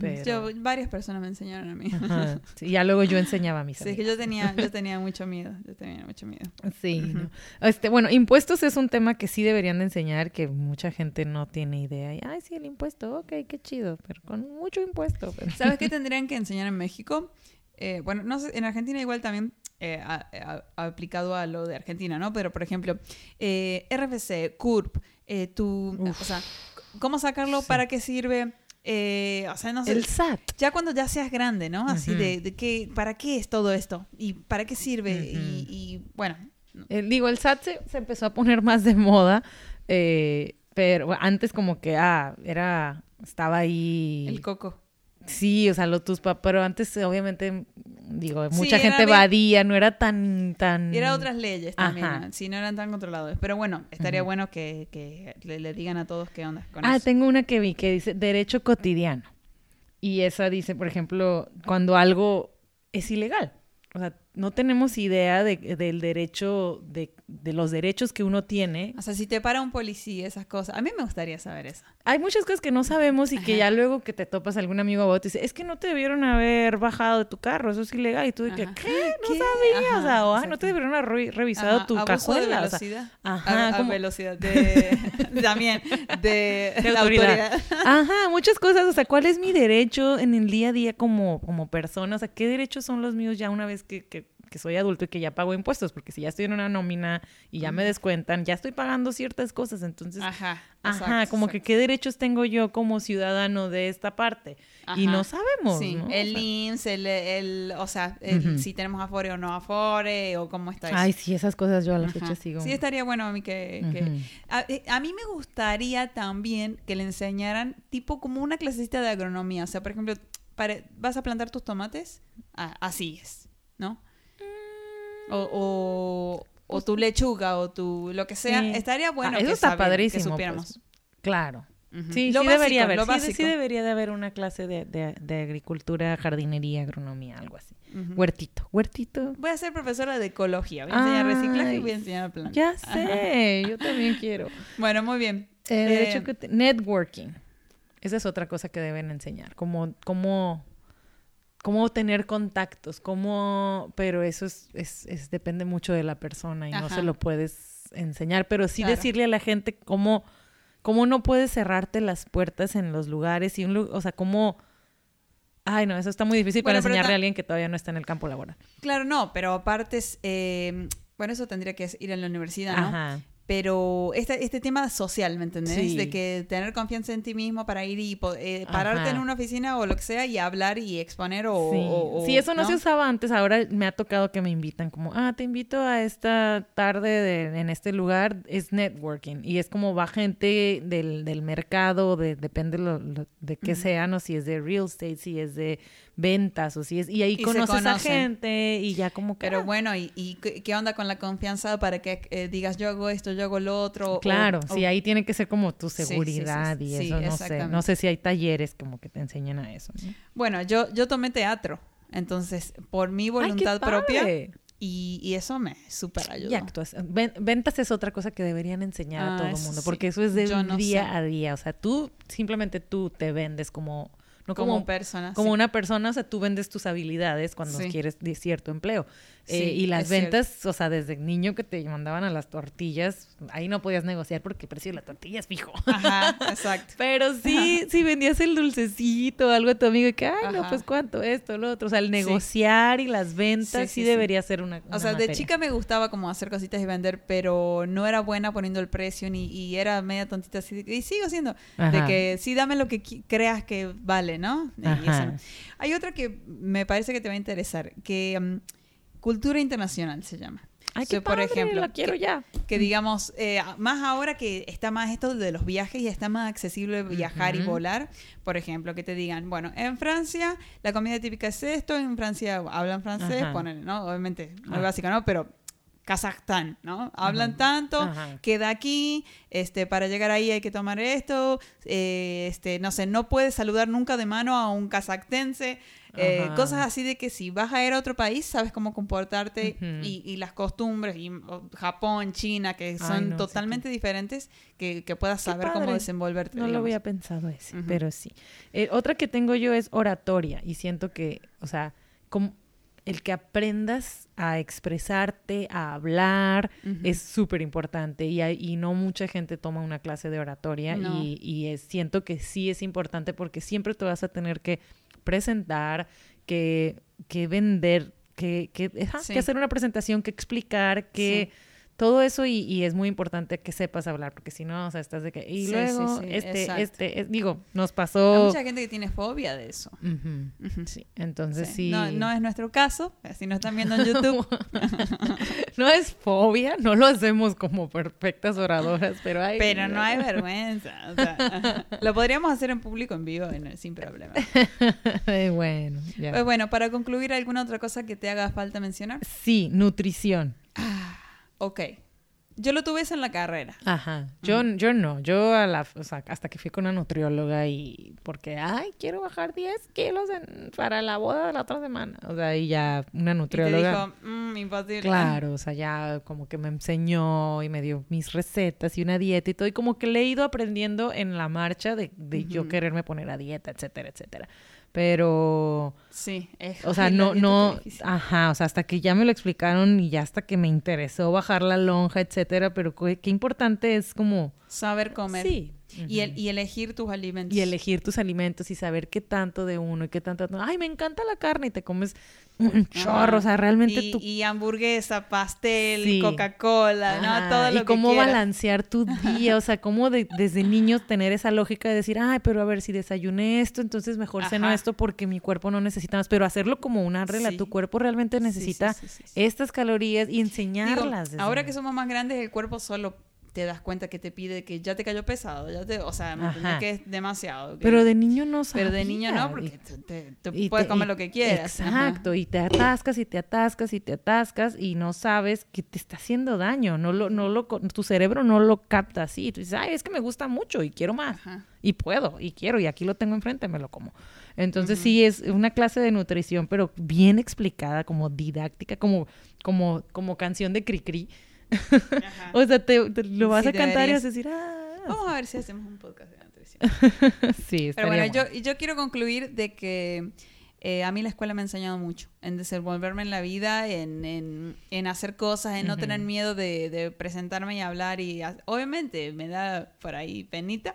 Pero- Yo, varias personas me enseñaron a mí. Ajá. Sí, ya luego yo enseñaba a mis Sí, es que yo tenía, yo tenía mucho miedo, yo tenía mucho miedo. Sí, no. este, bueno, impuestos es un tema que sí deberían de enseñar, que mucha gente no tiene idea. Y, Ay, sí, el impuesto, ok, qué chido, pero con mucho impuesto. pero- ¿Sabes qué tendrían que enseñar en México? Eh, bueno, no sé, en Argentina igual también eh, aplicado a lo de Argentina, ¿no? Pero, por ejemplo, eh, RFC, CURP, eh, tu, o sea, ¿cómo sacarlo? Sí. ¿Para qué sirve? Eh, o sea, no sé. El SAT. Ya cuando ya seas grande, ¿no? Así de, de qué, ¿para qué es todo esto? ¿Y para qué sirve? Y, bueno, Eh, digo, el SAT se, se empezó a poner más de moda, eh, pero antes como que, ah, era, estaba ahí. el coco. Sí, o sea, lo tus papás, pero antes obviamente, digo, mucha era gente evadía, no era tan, tan... Y eran otras leyes también, Ajá. si no eran tan controlados. Pero bueno, estaría bueno que, que le, le digan a todos qué onda con Ah, eso. tengo una que vi que dice derecho cotidiano. Y esa dice, por ejemplo, cuando algo es ilegal. O sea, no tenemos idea de, del derecho, de, de los derechos que uno tiene. O sea, si te para un policía, esas cosas. A mí me gustaría saber eso. Hay muchas cosas que no sabemos y que ya luego que te topas algún amigo abogado te dice, es que no te debieron haber bajado de tu carro, eso es ilegal. Y tú Ajá. ¿qué? No ¿Qué? sabía. o Ajá, sea, o, "Ay, no te debieron haber re- revisado Ajá, tu cajuela. de o sea, velocidad. ajá, A- a velocidad de... también, de, De la autoridad. autoridad. Ajá, muchas cosas. O sea, ¿cuál es mi derecho en el día a día como, como persona? O sea, ¿qué derechos son los míos ya una vez que, que- que soy adulto y que ya pago impuestos? Porque si ya estoy en una nómina y ya me descuentan, ya estoy pagando ciertas cosas. Entonces, Ajá. ajá, exacto, como que qué derechos tengo yo como ciudadano de esta parte. Y no sabemos, Sí, ¿no? O el sea, IMSS, el, el- o sea, el- si tenemos afore o no afore, o cómo está eso. Ay, sí, esas cosas yo a la fecha sigo. Sí, estaría bueno a mí que... que- Ujú. A, eh, a mí me gustaría también que le enseñaran tipo como una clasecita de agronomía. O sea, por ejemplo, para- vas a plantar tus tomates, Ah, así es, ¿no? O, o, o tu lechuga o tu lo que sea. Sí. Estaría bueno Ah, eso que, está que padrísimo, supiéramos. pues. Claro. Sí, Lo sí básico, debería haber. lo Sí, de- sí debería de haber una clase de, de- de agricultura, jardinería, agronomía, algo así. Huertito, huertito. Voy a ser profesora de ecología. Voy a enseñar reciclaje y voy a enseñar plantas. Ya Ajá. sé, yo también quiero. Bueno, muy bien. Eh, Eh, derecho que te- networking. Esa es otra cosa que deben enseñar. Cómo, cómo, cómo tener contactos, cómo, pero eso es, es, es- depende mucho de la persona y no se lo puedes enseñar. Pero sí Claro. decirle a la gente cómo, cómo no puedes cerrarte las puertas en los lugares y un lu- o sea, cómo. Ay, no, eso está muy difícil Bueno, para enseñarle a alguien que todavía no está en el campo laboral. Claro, no, pero aparte es... eh, bueno, eso tendría que ir a la universidad, ¿no? Ajá. Pero este, este tema social, ¿me entendés? Sí. De que tener confianza en ti mismo para ir y eh, pararte Ajá. en una oficina o lo que sea y hablar y exponer o... Sí. o- o- Sí, eso no, se usaba antes. Ahora me ha tocado que me invitan como, ah, te invito a esta tarde de- en este lugar. Es networking. Y es como va gente del, del mercado, de, depende lo- lo- de qué sean, o si es de real estate, si es de ventas, o si es... Y ahí Y conoces a gente y ya como que... Pero ah, bueno, ¿y, y qué qué onda con la confianza para que eh, digas yo hago esto, yo hago lo otro? Claro, o- sí, ahí tiene que ser como tu Sí, sí, sí, seguridad sí, y eso, no sé. No sé si hay talleres como que te enseñan a eso. ¿no? Bueno, yo, yo tomé teatro, entonces por mi ¡Ay, qué voluntad propia y, y eso me súper ayudó. Y actuación. Ven- ventas es otra cosa que deberían enseñar a Ah, todo el mundo, sí. porque eso es de no día sé. a día. O sea, tú, simplemente tú te vendes como, no como, como, persona. como sí. una persona, o sea, tú vendes tus habilidades cuando Sí. quieres de cierto empleo. Eh, y las cierto. ventas, o sea, desde niño que te mandaban a las tortillas, ahí no podías negociar porque el precio de la tortilla es fijo. Ajá, exacto. Pero sí, si vendías el dulcecito, algo a tu amigo, y que, ay, no, Ajá. pues cuánto, esto, lo otro. O sea, el negociar y las ventas Sí, debería ser una. O una sea, de chica me gustaba como hacer cositas y vender, pero no era buena poniendo el precio ni y era media tontita así. y sigo siendo de Ajá. que sí dame lo que creas que vale, ¿no? Y Ajá. eso no. Hay otra que me parece que te va a interesar, que mm, cultura internacional se llama. Ay, qué padre, la quiero que, ya. que digamos, eh, más ahora que está más esto de los viajes y está más accesible viajar y Ujú. volar, por ejemplo, que te digan, bueno, en Francia la comida típica es esto, en Francia hablan francés, ponen, ¿no? Obviamente, muy Ah. básico, ¿no? Pero Kazajstán, ¿no? Hablan Ajá. tanto, Ajá. queda aquí, este, para llegar ahí hay que tomar esto, eh, este, no sé, no puedes saludar nunca de mano a un kazactense, eh, cosas así de que si vas a ir a otro país sabes cómo comportarte y, y las costumbres, y o, Japón, China, que son no, sí, totalmente diferentes, que, que puedas Qué saber cómo desenvolverte. No lo había pensado ese, pero sí. Eh, otra que tengo yo es oratoria y siento que, o sea, como el que aprendas a expresarte, a hablar, es súper importante y, y no mucha gente toma una clase de oratoria No. y, y es- siento que sí es importante porque siempre te vas a tener que presentar, que, que vender, que, que, Sí. que hacer una presentación, que explicar, que... Todo eso y, y es muy importante que sepas hablar, porque si no, o sea, estás de que... Y Sí, luego, sí, sí, este, exacto. este, es- digo, nos Hay pasó... mucha gente que tiene fobia de eso. Sí, entonces Sí. No, no es nuestro caso, si nos están viendo en YouTube. No es fobia, no lo hacemos como perfectas oradoras, pero hay... Pero no hay vergüenza. o sea, lo podríamos hacer en público en vivo y no- sin problema. Eh, bueno, ya. Pues bueno, para concluir, ¿alguna otra cosa que te haga falta mencionar? Sí, nutrición. Ok. Yo lo tuve eso en la carrera. Ajá. Yo, yo no, yo a la, o sea, hasta que fui con una nutrióloga y porque, ay, quiero bajar 10 kilos en- para la boda de la otra semana. O sea, y ya una Y te nutrióloga. dijo, "Mm, imposible. Claro, o sea, ya como que me enseñó y me dio mis recetas y una dieta y todo, y como que le he ido aprendiendo en la marcha de, de yo quererme poner a dieta, etcétera, etcétera. Pero, Sí, es o sea, no, no, ajá, o sea, hasta que ya me lo explicaron y ya hasta que me interesó bajar la lonja, etcétera, pero qué, qué importante es como, Saber comer. sí. Y, el, y elegir tus alimentos. Y elegir tus alimentos y saber qué tanto de uno y qué tanto... Ay, me encanta la carne y te comes un chorro. O sea, realmente y, tú y hamburguesa, pastel, Sí. Coca-Cola, ¿no? Todo lo y que cómo balancear tu día, o sea, cómo de- desde niños tener esa lógica de decir, ay, pero a ver, si desayuné esto, entonces mejor ceno Ajá. esto porque mi cuerpo no necesita más, pero hacerlo como una regla, Sí. tu cuerpo realmente necesita sí, estas calorías y enseñarlas. ahora que somos más grandes, el cuerpo solo te das cuenta que te pide que ya te cayó pesado, ya te, o sea, que es demasiado. que- Pero de niño no sabía. pero de niño no, porque te, te- te y puedes te- comer y- lo que quieras. Ajá. Exacto, y te atascas y te atascas y te atascas y no sabes que te está haciendo daño, no lo, no lo, tu cerebro no lo capta así. Tú dices, ay, es que me gusta mucho y quiero más. Ajá. Y puedo, y quiero, y aquí lo tengo enfrente, me lo como. Entonces sí es una clase de nutrición, pero bien explicada, como didáctica, como, como, como canción de Cricri. Ajá. O sea, te, te lo vas Sí, a cantar y vas a decir, ah. Vamos a ver si hacemos un podcast de nutrición. sí, Pero bueno, yo, bueno. y yo quiero concluir de que eh, a mí la escuela me ha enseñado mucho en desenvolverme en la vida, en, en, en hacer cosas, en no tener miedo de, de presentarme y hablar. Y obviamente me da por ahí penita,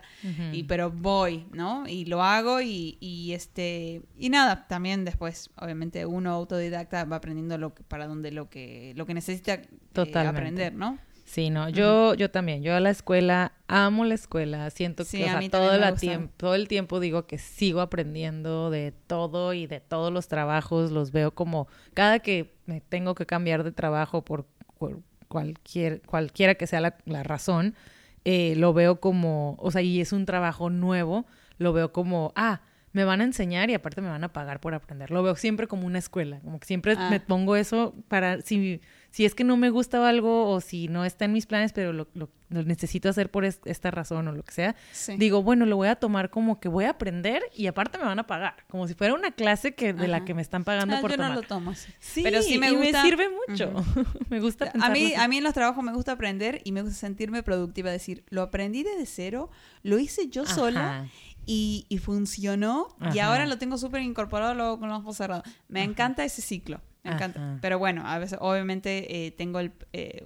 y, pero voy, ¿no? Y lo hago y, y este y nada, también después, obviamente uno autodidacta va aprendiendo lo que, para donde lo que, lo que necesita eh, aprender, ¿no? Sí, no, yo, yo también, yo a la escuela, amo la escuela, siento Sí, que, o sea, todo, la todo el tiempo digo que sigo aprendiendo de todo y de todos los trabajos, los veo como, cada que me tengo que cambiar de trabajo por, por cualquier, cualquiera que sea la, la razón, eh, lo veo como, o sea, y es un trabajo nuevo, lo veo como, ah, me van a enseñar y aparte me van a pagar por aprender. Lo veo siempre como una escuela, como que siempre Ah. me pongo eso para, si, si es que no me gusta algo o si no está en mis planes, pero lo, lo- lo necesito hacer por es- esta razón o lo que sea, Sí. digo, bueno, lo voy a tomar como que voy a aprender y aparte me van a pagar, como si fuera una clase que de la que me están pagando Ah, por yo tomar. no lo tomo. Sí, pero sí me y me sirve mucho. me gusta A mí, así. a mí en los trabajos me gusta aprender y me gusta sentirme productiva. Decir, lo aprendí desde cero, lo hice yo sola y, y funcionó. Y ahora lo tengo súper incorporado, lo hago con los ojos cerrados. Me encanta ese ciclo. Me encanta. Ajá. Pero bueno, a veces, obviamente, eh, tengo el. eh,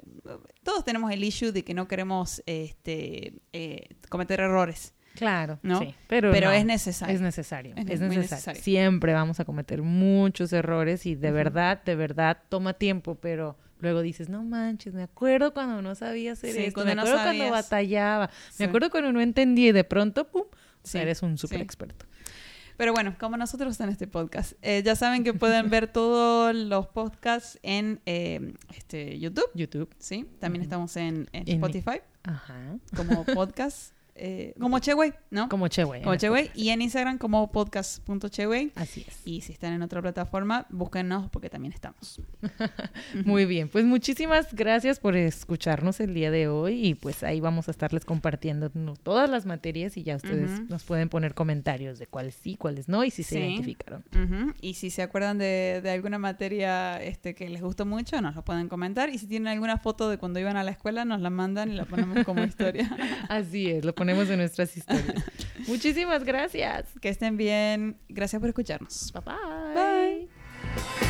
todos tenemos el issue de que no queremos este, eh, cometer errores. Claro, ¿no? sí, pero, Pero no, es necesario. Es necesario, Es necesario. necesario. Siempre vamos a cometer muchos errores y de verdad, de verdad toma tiempo, pero luego dices, no manches, me acuerdo cuando no sabía hacer Sí, esto, cuando me no acuerdo cuando sabías. batallaba, Sí. me acuerdo cuando no entendí y de pronto, pum, eres un súper experto. Pero bueno, como nosotros en este podcast. Eh, ya saben que pueden ver todos los podcasts en eh, este, YouTube. YouTube. Sí, también estamos en, en Spotify Ajá. como podcast, eh, como Cheway, ¿no? Como. Como Cheway. Spotify. Y en Instagram como podcast.cheway. Así es. Y si están en otra plataforma, búsquennos porque también estamos. Muy bien, pues muchísimas gracias por escucharnos el día de hoy y pues ahí vamos a estarles compartiendo todas las materias y ya ustedes nos pueden poner comentarios de cuáles sí, cuáles no y si se Sí. identificaron. Ujú. Y si se acuerdan de, de alguna materia este, que les gustó mucho, nos lo pueden comentar. Y si tienen alguna foto de cuando iban a la escuela, nos la mandan y la ponemos como historia. Así es, lo ponemos en nuestras historias. Muchísimas gracias. Que estén bien. Gracias por escucharnos. Bye bye. Bye.